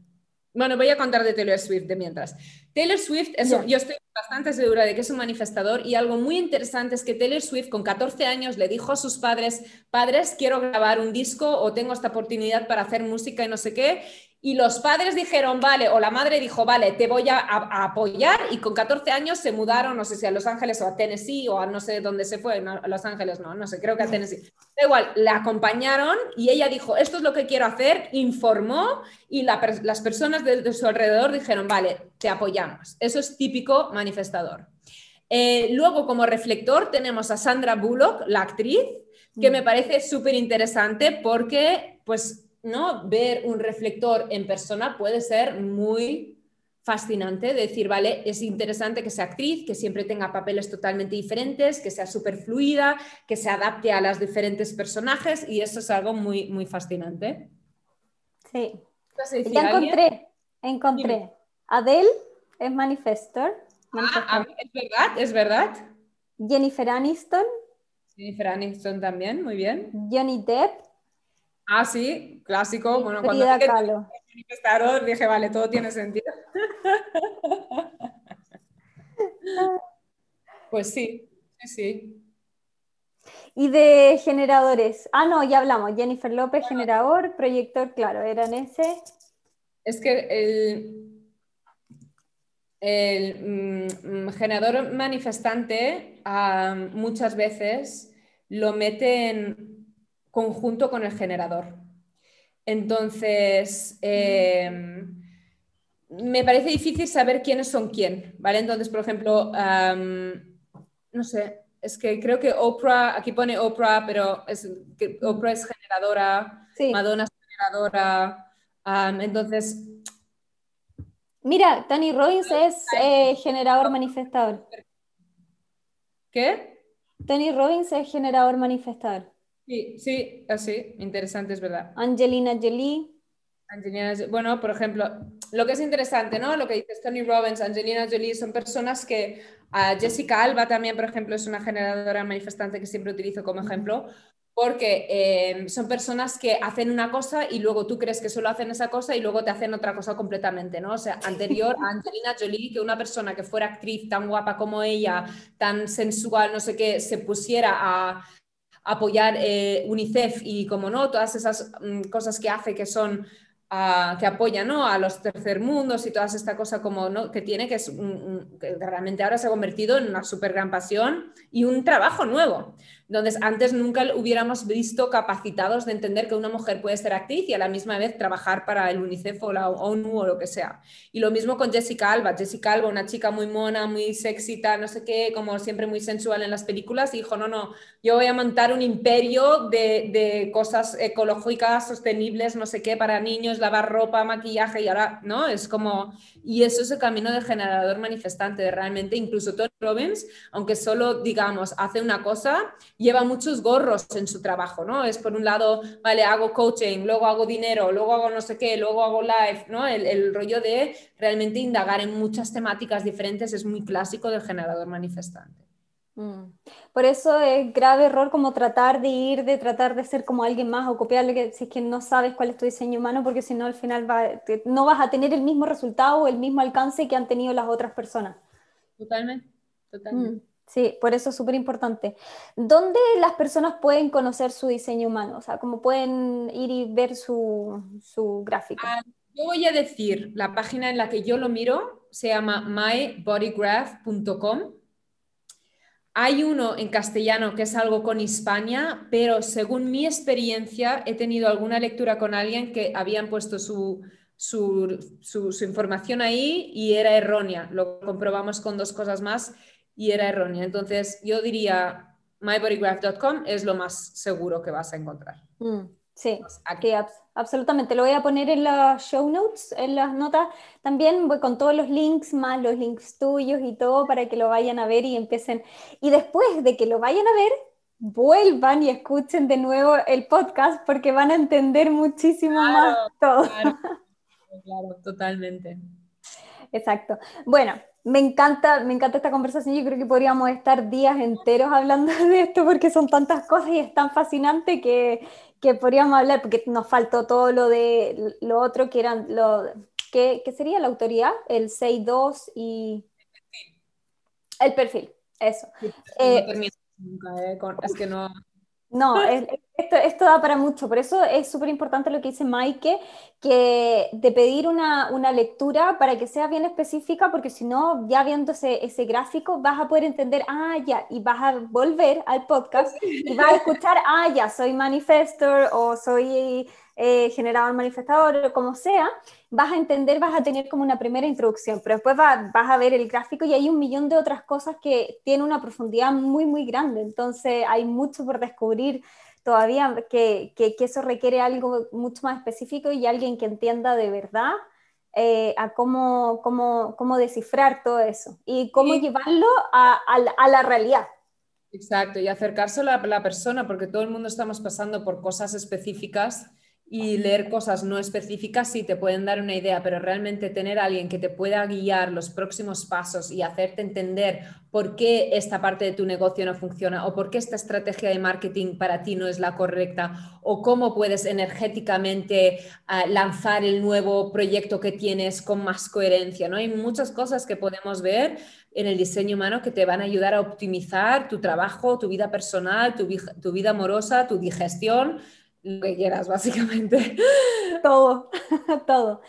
Bueno, voy a contar de Taylor Swift de mientras. Taylor Swift, yo estoy bastante segura de que es un manifestador y algo muy interesante es que Taylor Swift con 14 años le dijo a sus padres, padres, quiero grabar un disco o tengo esta oportunidad para hacer música y no sé qué, y los padres dijeron, vale, o la madre dijo, vale, te voy a, apoyar. Y con 14 años se mudaron, no sé si a Los Ángeles o a Tennessee o a no sé dónde se fue, a Los Ángeles no, no sé, creo que a Tennessee. Da igual, la acompañaron y ella dijo, esto es lo que quiero hacer, informó y las personas de, su alrededor dijeron, vale, te apoyamos. Eso es típico manifestador. Eh, luego, como reflector, tenemos a Sandra Bullock, la actriz, que mm. me parece súper interesante porque, pues, ¿no? ver un reflector en persona puede ser muy fascinante, decir, vale, es interesante que sea actriz, que siempre tenga papeles totalmente diferentes, que sea súper fluida, que se adapte a los diferentes personajes y eso es algo muy, muy fascinante. Sí. Ya encontré, encontré. Adele es manifestor. Ah, es verdad, es verdad. Jennifer Aniston. Jennifer Aniston también, muy bien. Johnny Depp. Ah, sí, clásico. Bueno, cuando manifestador dije, vale, todo tiene sentido. pues sí, sí, sí. Y de generadores. Ah, no, ya hablamos. Jennifer López, generador, proyector, claro, eran ese. Es que el, el mm, generador manifestante ah, muchas veces lo mete en conjunto con el generador. Entonces, em, me parece difícil saber quiénes son quién, ¿vale? Entonces, por ejemplo, no sé, es que creo que Oprah, aquí pone Oprah, pero es, que Oprah es generadora, Madonna es generadora, entonces... Mira, Tony Robbins es eh, generador manifestador. ¿Qué? Tony Robbins es generador manifestador. Sí, sí, así, interesante, es verdad. Angelina Jolie. Angelina, bueno, por ejemplo, lo que es interesante, ¿no? Lo que dices Tony Robbins, Angelina Jolie, son personas que, Jessica Alba también, por ejemplo, es una generadora manifestante que siempre utilizo como ejemplo, porque eh, son personas que hacen una cosa y luego tú crees que solo hacen esa cosa y luego te hacen otra cosa completamente, ¿no? O sea, anterior a Angelina Jolie, que una persona que fuera actriz tan guapa como ella, tan sensual, no sé qué, se pusiera a apoyar eh, UNICEF y, como no, todas esas mm, cosas que hace que son que apoya ¿no? a los tercermundos y toda esta cosa como, ¿no? que tiene, que, es que realmente ahora se ha convertido en una súper gran pasión y un trabajo nuevo. Entonces, antes nunca hubiéramos visto capacitados de entender que una mujer puede ser actriz y a la misma vez trabajar para el UNICEF o la ONU o lo que sea. Y lo mismo con Jessica Alba. Jessica Alba, una chica muy mona, muy sexy, no sé qué, como siempre muy sensual en las películas, dijo, no, no, yo voy a montar un imperio de, de cosas ecológicas, sostenibles, no sé qué, para niños, lavar ropa, maquillaje, y ahora, ¿no? Es como, y eso es el camino del generador manifestante, de realmente, incluso Tony Robbins, aunque solo, digamos, hace una cosa, lleva muchos gorros en su trabajo, ¿no? Es por un lado, vale, hago coaching, luego hago dinero, luego hago no sé qué, luego hago live, ¿no? El, rollo de realmente indagar en muchas temáticas diferentes es muy clásico del generador manifestante. Mm. Por eso es grave error como tratar de ir, de tratar de ser como alguien más o copiarle que, si es que no sabes cuál es tu diseño humano, porque si no al final no vas a tener el mismo resultado o el mismo alcance que han tenido las otras personas. Totalmente, totalmente. Mm. Sí, por eso es súper importante. ¿Dónde las personas pueden conocer su diseño humano? O sea, ¿cómo pueden ir y ver su, su gráfico? Ah, yo voy a decir, la página en la que yo lo miro se llama mybodygraph.com. Hay uno en castellano que es algo con Hispania, pero según mi experiencia he tenido alguna lectura con alguien que habían puesto su, su, su, información ahí y era errónea. Lo comprobamos con dos cosas más y era errónea. Entonces, yo diría mybodygraph.com es lo más seguro que vas a encontrar. Mm, sí, aquí absolutamente. Lo voy a poner en las show notes, en las notas. También voy con todos los links, más los links tuyos y todo para que lo vayan a ver y empiecen. Y después de que lo vayan a ver, vuelvan y escuchen de nuevo el podcast porque van a entender muchísimo más todo. claro, totalmente. Exacto. Bueno, me encanta, me encanta esta conversación. Yo creo que podríamos estar días enteros hablando de esto porque son tantas cosas y es tan fascinante que, que podríamos hablar, porque nos faltó todo lo de lo otro que eran lo que, sería la autoridad, el 6.2 y el perfil, eso. Eh, nunca, ¿eh? es que no, no, esto, esto, da para mucho, por eso es súper importante lo que dice Maike, que de pedir una, una, lectura para que sea bien específica, porque si no, ya viendo ese, ese, gráfico, vas a poder entender, ah, ya, y vas a volver al podcast y vas a escuchar, ah, ya, soy manifestor o soy eh, generador manifestador o como sea, vas a entender, vas a tener como una primera introducción, pero después vas a ver el gráfico y hay un millón de otras cosas que tienen una profundidad muy, muy grande. Entonces hay mucho por descubrir todavía que, que, eso requiere algo mucho más específico y alguien que entienda de verdad eh, a cómo, cómo, cómo, descifrar todo eso y cómo llevarlo a, a, la realidad. Exacto, y acercarse a la persona, porque todo el mundo estamos pasando por cosas específicas y leer cosas no específicas sí te pueden dar una idea, pero realmente tener a alguien que te pueda guiar los próximos pasos y hacerte entender por qué esta parte de tu negocio no funciona o por qué esta estrategia de marketing para ti no es la correcta o cómo puedes energéticamente ah, lanzar el nuevo proyecto que tienes con más coherencia. ¿no? Hay muchas cosas que podemos ver en el diseño humano que te van a ayudar a optimizar tu trabajo, tu vida personal, tu, tu vida amorosa, tu digestión lo que quieras, básicamente. Todo, todo.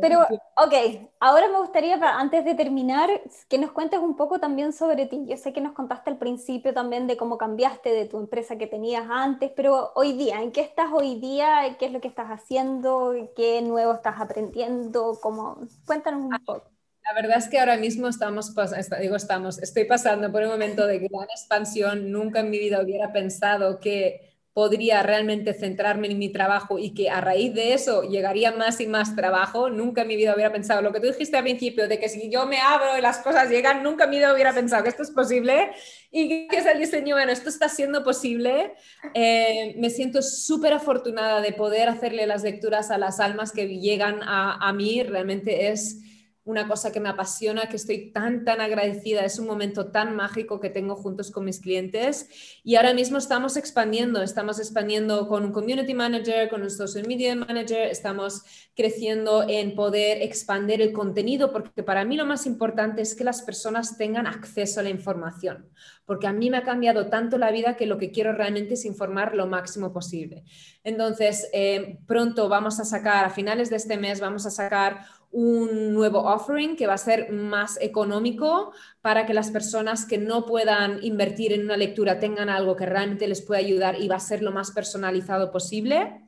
Pero, ok, ahora me gustaría, antes de terminar, que nos cuentes un poco también sobre ti. Yo sé que nos contaste al principio también de cómo cambiaste de tu empresa que tenías antes, pero hoy día, ¿en qué estás hoy día? ¿Qué es lo que estás haciendo? ¿Qué nuevo estás aprendiendo? ¿Cómo? Cuéntanos un ah, poco. La verdad es que ahora mismo estamos, digo, estamos, estoy pasando por un momento de gran expansión. Nunca en mi vida hubiera pensado que podría realmente centrarme en mi trabajo y que a raíz de eso llegaría más y más trabajo. Nunca en mi vida hubiera pensado lo que tú dijiste al principio, de que si yo me abro y las cosas llegan, nunca en mi vida hubiera pensado que esto es posible y es el diseño, bueno, esto está siendo posible. Eh, me siento súper afortunada de poder hacerle las lecturas a las almas que llegan a mí, realmente es una cosa que me apasiona, que estoy tan, tan agradecida. Es un momento tan mágico que tengo juntos con mis clientes. Y ahora mismo estamos expandiendo, estamos expandiendo con un community manager, con un social media manager, estamos creciendo en poder expandir el contenido, porque para mí lo más importante es que las personas tengan acceso a la información, porque a mí me ha cambiado tanto la vida que lo que quiero realmente es informar lo máximo posible. Entonces, eh, pronto vamos a sacar, a finales de este mes, vamos a sacar un nuevo offering que va a ser más económico para que las personas que no puedan invertir en una lectura tengan algo que realmente les pueda ayudar y va a ser lo más personalizado posible.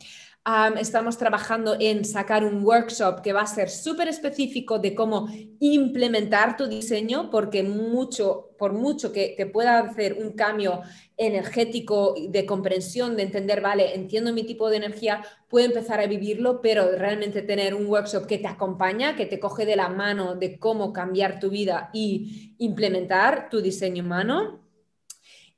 Estamos trabajando en sacar un workshop que va a ser súper específico de cómo implementar tu diseño, porque mucho, por mucho que, que pueda hacer un cambio energético de comprensión, de entender, vale, entiendo mi tipo de energía, puedo empezar a vivirlo, pero realmente tener un workshop que te acompaña, que te coge de la mano de cómo cambiar tu vida y implementar tu diseño humano.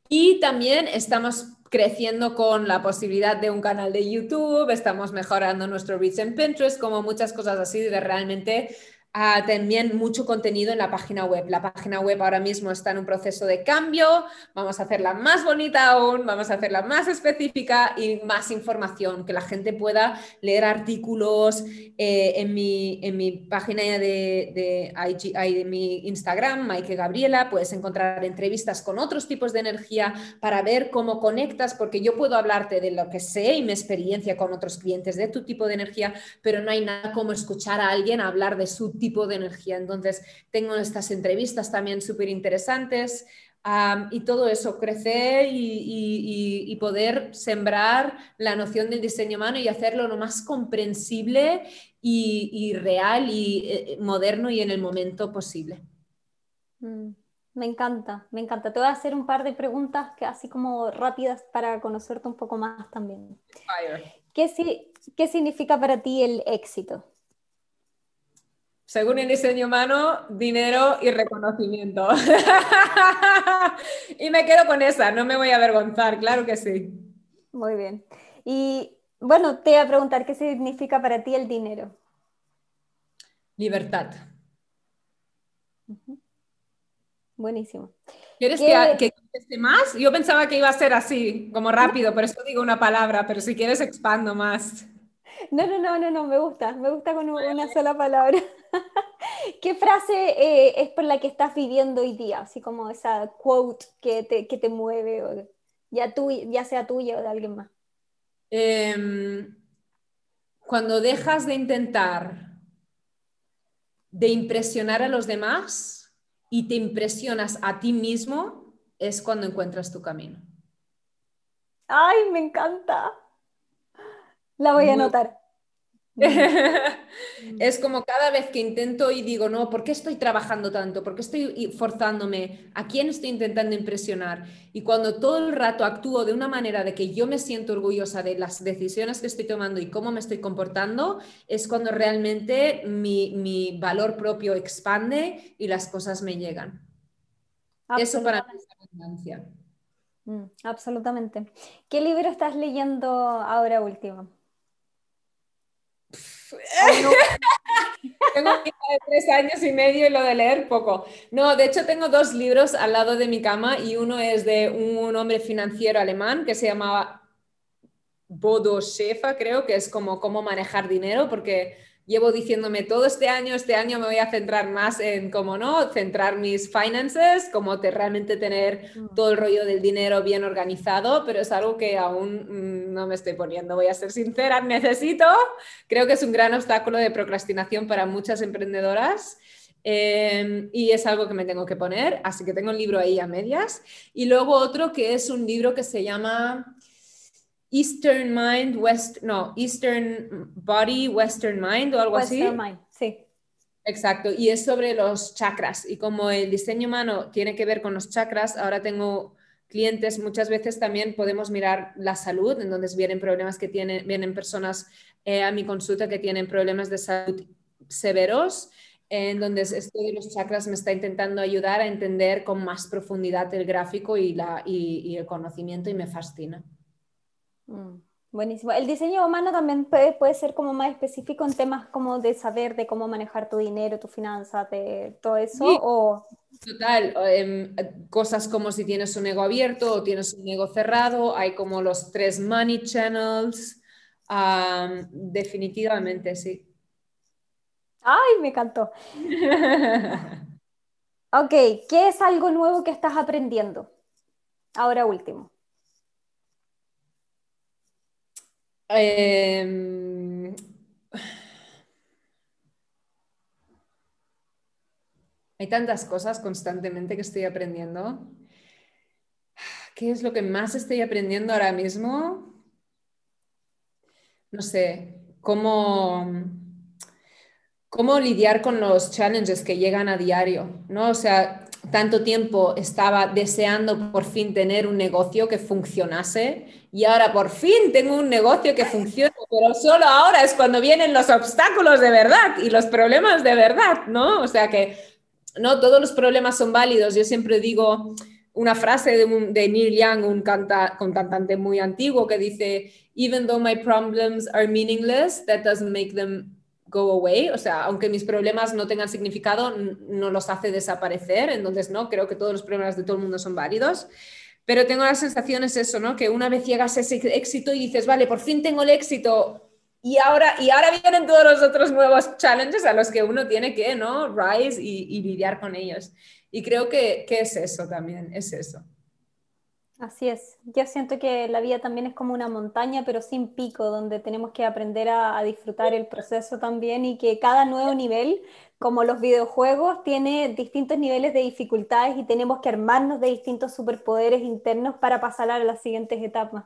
Y también estamos creciendo con la posibilidad de un canal de YouTube, estamos mejorando nuestro reach en Pinterest, como muchas cosas así de realmente también mucho contenido en la página web. La página web ahora mismo está en un proceso de cambio, vamos a hacerla más bonita aún, vamos a hacerla más específica y más información, que la gente pueda leer artículos eh, en, mi, en mi página de, de, de mi Instagram, Maike Gabriela, puedes encontrar entrevistas con otros tipos de energía para ver cómo conectas, porque yo puedo hablarte de lo que sé y mi experiencia con otros clientes de tu tipo de energía, pero no hay nada como escuchar a alguien hablar de su tipo de energía. Entonces, tengo estas entrevistas también súper interesantes y todo eso, crecer y, poder sembrar la noción del diseño humano y hacerlo lo más comprensible y, real y eh, moderno y en el momento posible. Mm, me encanta, me encanta. Te voy a hacer un par de preguntas que así como rápidas para conocerte un poco más también. ¿Qué, ¿Qué significa para ti el éxito? Según el diseño humano, dinero y reconocimiento. y me quedo con esa, no me voy a avergonzar, claro que sí. Muy bien. Y bueno, te voy a preguntar, ¿qué significa para ti el dinero? Libertad. Buenísimo. ¿Quieres que, que conteste más? Yo pensaba que iba a ser así, como rápido, por eso digo una palabra, pero si quieres expando más. No, no, no, no, no, me gusta, me gusta con una sola palabra. ¿Qué frase eh, es por la que estás viviendo hoy día? Así como esa quote que te, que te mueve, ya, tú, ya sea tuya o de alguien más. Em, cuando dejas de intentar de impresionar a los demás y te impresionas a ti mismo, es cuando encuentras tu camino. ¡Ay, me encanta! La voy a anotar. es como cada vez que intento y digo, no, ¿por qué estoy trabajando tanto? ¿Por qué estoy forzándome? ¿A quién estoy intentando impresionar? Y cuando todo el rato actúo de una manera de que yo me siento orgullosa de las decisiones que estoy tomando y cómo me estoy comportando, es cuando realmente mi, valor propio expande y las cosas me llegan. Eso para mí es abundancia. Mm, absolutamente. ¿Qué libro estás leyendo ahora último? tengo de tres años y medio y lo de leer poco. No, de hecho tengo dos libros al lado de mi cama y uno es de un hombre financiero alemán que se llamaba Bodo Schäfer, creo que es como cómo manejar dinero, porque llevo diciéndome todo este año, este año me voy a centrar más en cómo no, centrar mis finances, como te, realmente tener mm. todo el rollo del dinero bien organizado, pero es algo que aún mm, no me estoy poniendo, voy a ser sincera, necesito, creo que es un gran obstáculo de procrastinación para muchas emprendedoras. Em, y es algo que me tengo que poner, así que tengo el libro ahí a medias. Y luego otro que es un libro que se llama Eastern Mind, West, no, Eastern Body, Western Mind o algo así. Western Mind, sí. Exacto, y es sobre los chakras y como el diseño humano tiene que ver con los chakras, ahora tengo clientes, muchas veces también podemos mirar la salud, en donde vienen problemas que tienen, vienen personas eh, a mi consulta que tienen problemas de salud severos, en donde esto de los chakras me está intentando ayudar a entender con más profundidad el gráfico y, la, y el conocimiento y me fascina. Mm, Buenísimo. El diseño humano también puede, puede, ser como más específico en temas como de saber de cómo manejar tu dinero, tu finanzas, de todo eso. O... Total, em, cosas como si tienes un ego abierto o tienes un ego cerrado, hay como los tres money channels. definitivamente, sí. Ay, me encantó. ok, ¿qué es algo nuevo que estás aprendiendo? Ahora último. Em, hay tantas cosas constantemente que estoy aprendiendo. ¿Qué es lo que más estoy aprendiendo ahora mismo? No sé, cómo, cómo lidiar con los challenges que llegan a diario, ¿no? O sea, tanto tiempo estaba deseando por fin tener un negocio que funcionase y ahora por fin tengo un negocio que funciona, pero solo ahora es cuando vienen los obstáculos de verdad y los problemas de verdad, ¿no? O sea que no todos los problemas son válidos. Yo siempre digo una frase de, Neil Young, un, canta, un cantante muy antiguo, que dice, even though my problems are meaningless, that doesn't make them go away, o sea, aunque mis problemas no tengan significado, no los hace desaparecer, entonces no, creo que todos los problemas de todo el mundo son válidos, pero tengo la sensación es eso, ¿no? Que una vez llegas a ese éxito y dices, vale, por fin tengo el éxito y ahora, y ahora vienen todos los otros nuevos challenges a los que uno tiene que, ¿no? Rise y, lidiar con ellos. Y creo que, que es eso también, es eso. Así es. Yo siento que la vida también es como una montaña, pero sin pico, donde tenemos que aprender a, disfrutar el proceso también y que cada nuevo nivel, como los videojuegos, tiene distintos niveles de dificultades y tenemos que armarnos de distintos superpoderes internos para pasar a las siguientes etapas.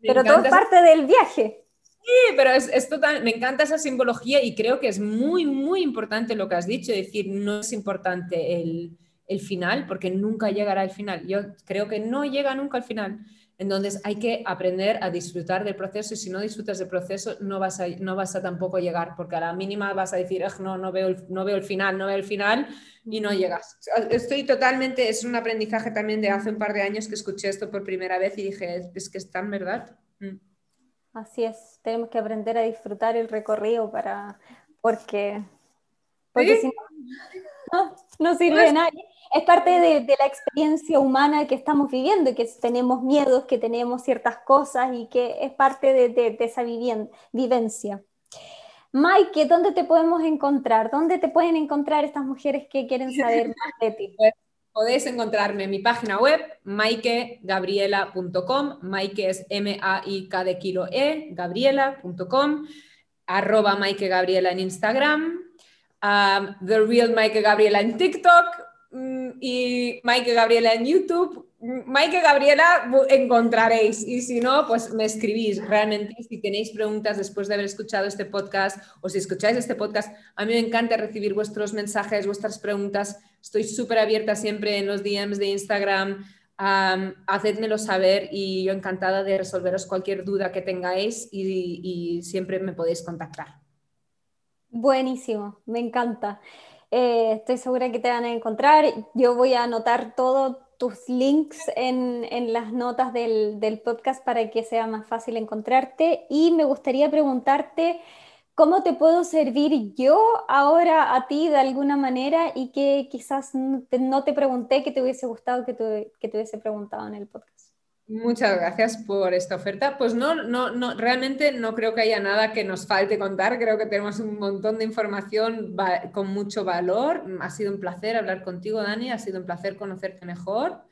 pero todo es parte del viaje. Sí, pero es, es, total, me encanta esa simbología y creo que es muy, muy importante lo que has dicho, es decir, no es importante el el final, porque nunca llegará al final. Yo creo que no llega nunca al final. Entonces hay que aprender a disfrutar del proceso y si no disfrutas del proceso no vas a, no vas a tampoco llegar, porque a la mínima vas a decir, no, no veo, el, no veo el final, no veo el final y no llegas. Estoy totalmente, es un aprendizaje también de hace un par de años que escuché esto por primera vez y dije, es que está en verdad. Mm. Así es, tenemos que aprender a disfrutar el recorrido para, porque, porque si no, no, sirve de pues nadie es parte de, la experiencia humana que estamos viviendo, que tenemos miedos, que tenemos ciertas cosas y que es parte de, esa vivencia. Mike, ¿dónde te podemos encontrar? ¿Dónde te pueden encontrar estas mujeres que quieren saber más de ti? Pues, podéis encontrarme en mi página web, maikegabriela.com. Maike es M-A-I-K de kilo E, gabriela.com, arroba Maike Gabriela en Instagram, um, The Real Maike Gabriela en TikTok, y Mike Gabriela en YouTube. Mike Gabriela encontraréis y si no, pues me escribís. Realmente, si tenéis preguntas después de haber escuchado este podcast o si escucháis este podcast, a mí me encanta recibir vuestros mensajes, vuestras preguntas. Estoy súper abierta siempre en los DMs de Instagram. Um, hacedmelo saber y yo encantada de resolveros cualquier duda que tengáis y siempre me podéis contactar. Buenísimo, me encanta. Eh, estoy segura que te van a encontrar. Yo voy a anotar todos tus links en, en las notas del, del, podcast para que sea más fácil encontrarte. Y me gustaría preguntarte cómo te puedo servir yo ahora a ti de alguna manera y que quizás no te, pregunté que te hubiese gustado que te, que te hubiese preguntado en el podcast. Muchas gracias por esta oferta. Pues no, no, no, realmente no creo que haya nada que nos falte contar. Creo que tenemos un montón de información con mucho valor. Ha sido un placer hablar contigo, Dani. Ha sido un placer conocerte mejor.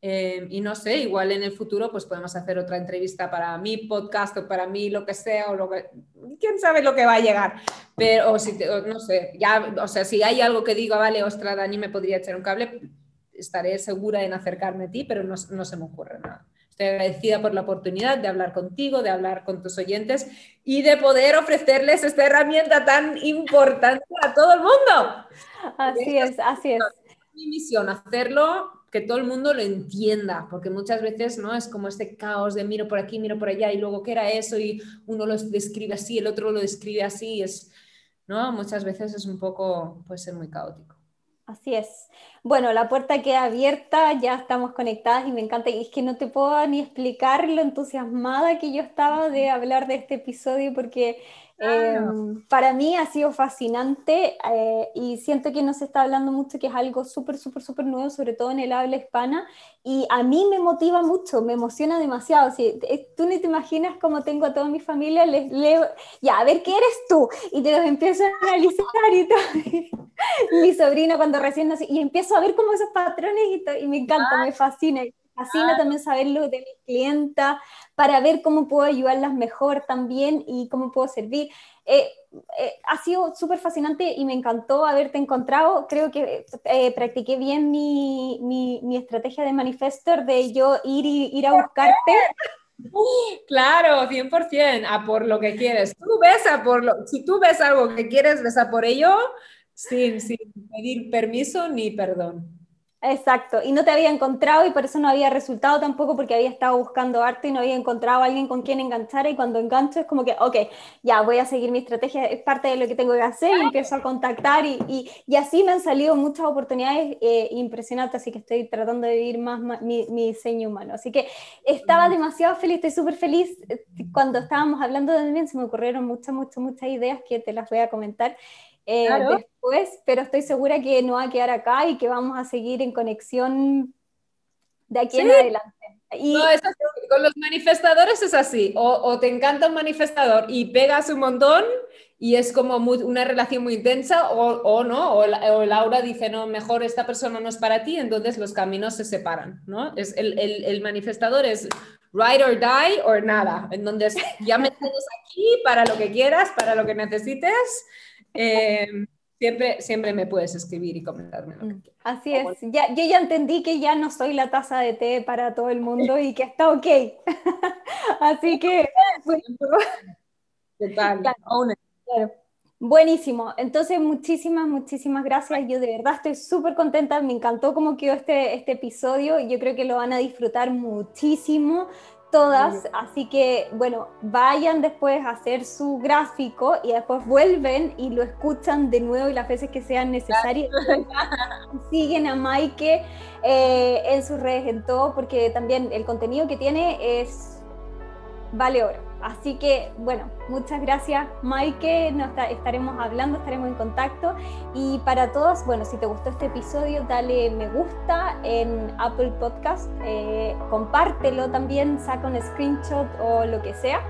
Eh, y no sé, igual en el futuro pues podemos hacer otra entrevista para mi podcast o para mí, lo que sea, o lo que... quién sabe lo que va a llegar. Pero, o si, no sé, ya, o sea, si hay algo que diga, vale, ostra, Dani me podría echar un cable, estaré segura en acercarme a ti, pero no, no se me ocurre nada. Estoy agradecida por la oportunidad de hablar contigo, de hablar con tus oyentes y de poder ofrecerles esta herramienta tan importante a todo el mundo. Así es, así es. Mi misión, hacerlo que todo el mundo lo entienda, porque muchas veces no es como este caos de miro por aquí, miro por allá y luego qué era eso y uno lo describe así, el otro lo describe así, es no, muchas veces es un poco puede ser muy caótico. Así es. Bueno, la puerta queda abierta, ya estamos conectadas y me encanta. Y es que no te puedo ni explicar lo entusiasmada que yo estaba de hablar de este episodio porque Em, para mí ha sido fascinante eh, y siento que no se está hablando mucho, que es algo súper, súper, súper nuevo, sobre todo en el habla hispana, y a mí me motiva mucho, me emociona demasiado. Si, tú ni te imaginas cómo tengo a toda mi familia, les leo, ya, a ver, ¿qué eres tú? Y te los empiezo a analizar y todo. mi sobrina cuando recién nació, y empiezo a ver como esos patrones y, me encanta, me fascina fascina también saberlo de mi clienta para ver cómo puedo ayudarlas mejor también y cómo puedo servir. Eh, eh, ha sido súper fascinante y me encantó haberte encontrado. Creo que eh, practiqué bien mi, mi, mi, estrategia de manifestor de yo ir, y, ir a buscarte. Claro, 100%, a por lo que quieres. Tú ves a por lo, si tú ves algo que quieres, ves a por ello sin, sin pedir permiso ni perdón. Exacto, y no te había encontrado y por eso no había resultado tampoco porque había estado buscando arte y no había encontrado a alguien con quien enganchar y cuando engancho es como que, ok, ya voy a seguir mi estrategia, es parte de lo que tengo que hacer y empiezo a contactar y, y, y así me han salido muchas oportunidades eh, impresionantes, así que estoy tratando de vivir más, mi, mi, diseño humano. Así que estaba demasiado feliz, estoy súper feliz. Cuando estábamos hablando de también se me ocurrieron muchas, muchas, muchas ideas que te las voy a comentar. Eh, después, pero estoy segura que no va a quedar acá y que vamos a seguir en conexión de aquí en adelante. Y... No, es con los manifestadores es así, o, te encanta un manifestador y pegas un montón y es como una relación muy intensa, o, o no, o, Laura dice, no, mejor esta persona no es para ti, entonces los caminos se separan, ¿no? Es el, el, el manifestador es ride or die o nada, en donde ya me tienes aquí para lo que quieras, para lo que necesites, eh, siempre, siempre me puedes escribir y comentarme. Mm, así es. Ya, yo ya entendí que ya no soy la taza de té para todo el mundo y que está ok. Así que... Buenísimo. Entonces, muchísimas, muchísimas gracias. Yo de verdad estoy súper contenta. Me encantó cómo quedó este, este episodio y yo creo que lo van a disfrutar muchísimo todas, así que bueno, vayan después a hacer su gráfico y después vuelven y lo escuchan de nuevo y las veces que sean necesarias. Siguen a Maike eh, en sus redes, en todo, porque también el contenido que tiene es vale oro. Así que, bueno, muchas gracias, Maike. Nos estaremos hablando, estaremos en contacto. Y para todos, bueno, si te gustó este episodio, dale me gusta en Apple Podcast, eh, compártelo también, saca un screenshot o lo que sea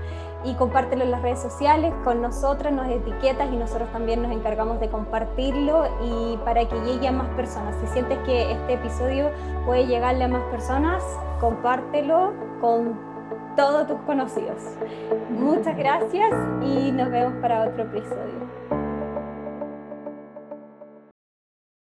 y compártelo en las redes sociales con nosotras, nos etiquetas y nosotros también nos encargamos de compartirlo y para que llegue a más personas. Si sientes que este episodio puede llegarle a más personas, compártelo con todos tus conocidos. Muchas gracias y nos vemos para otro episodio.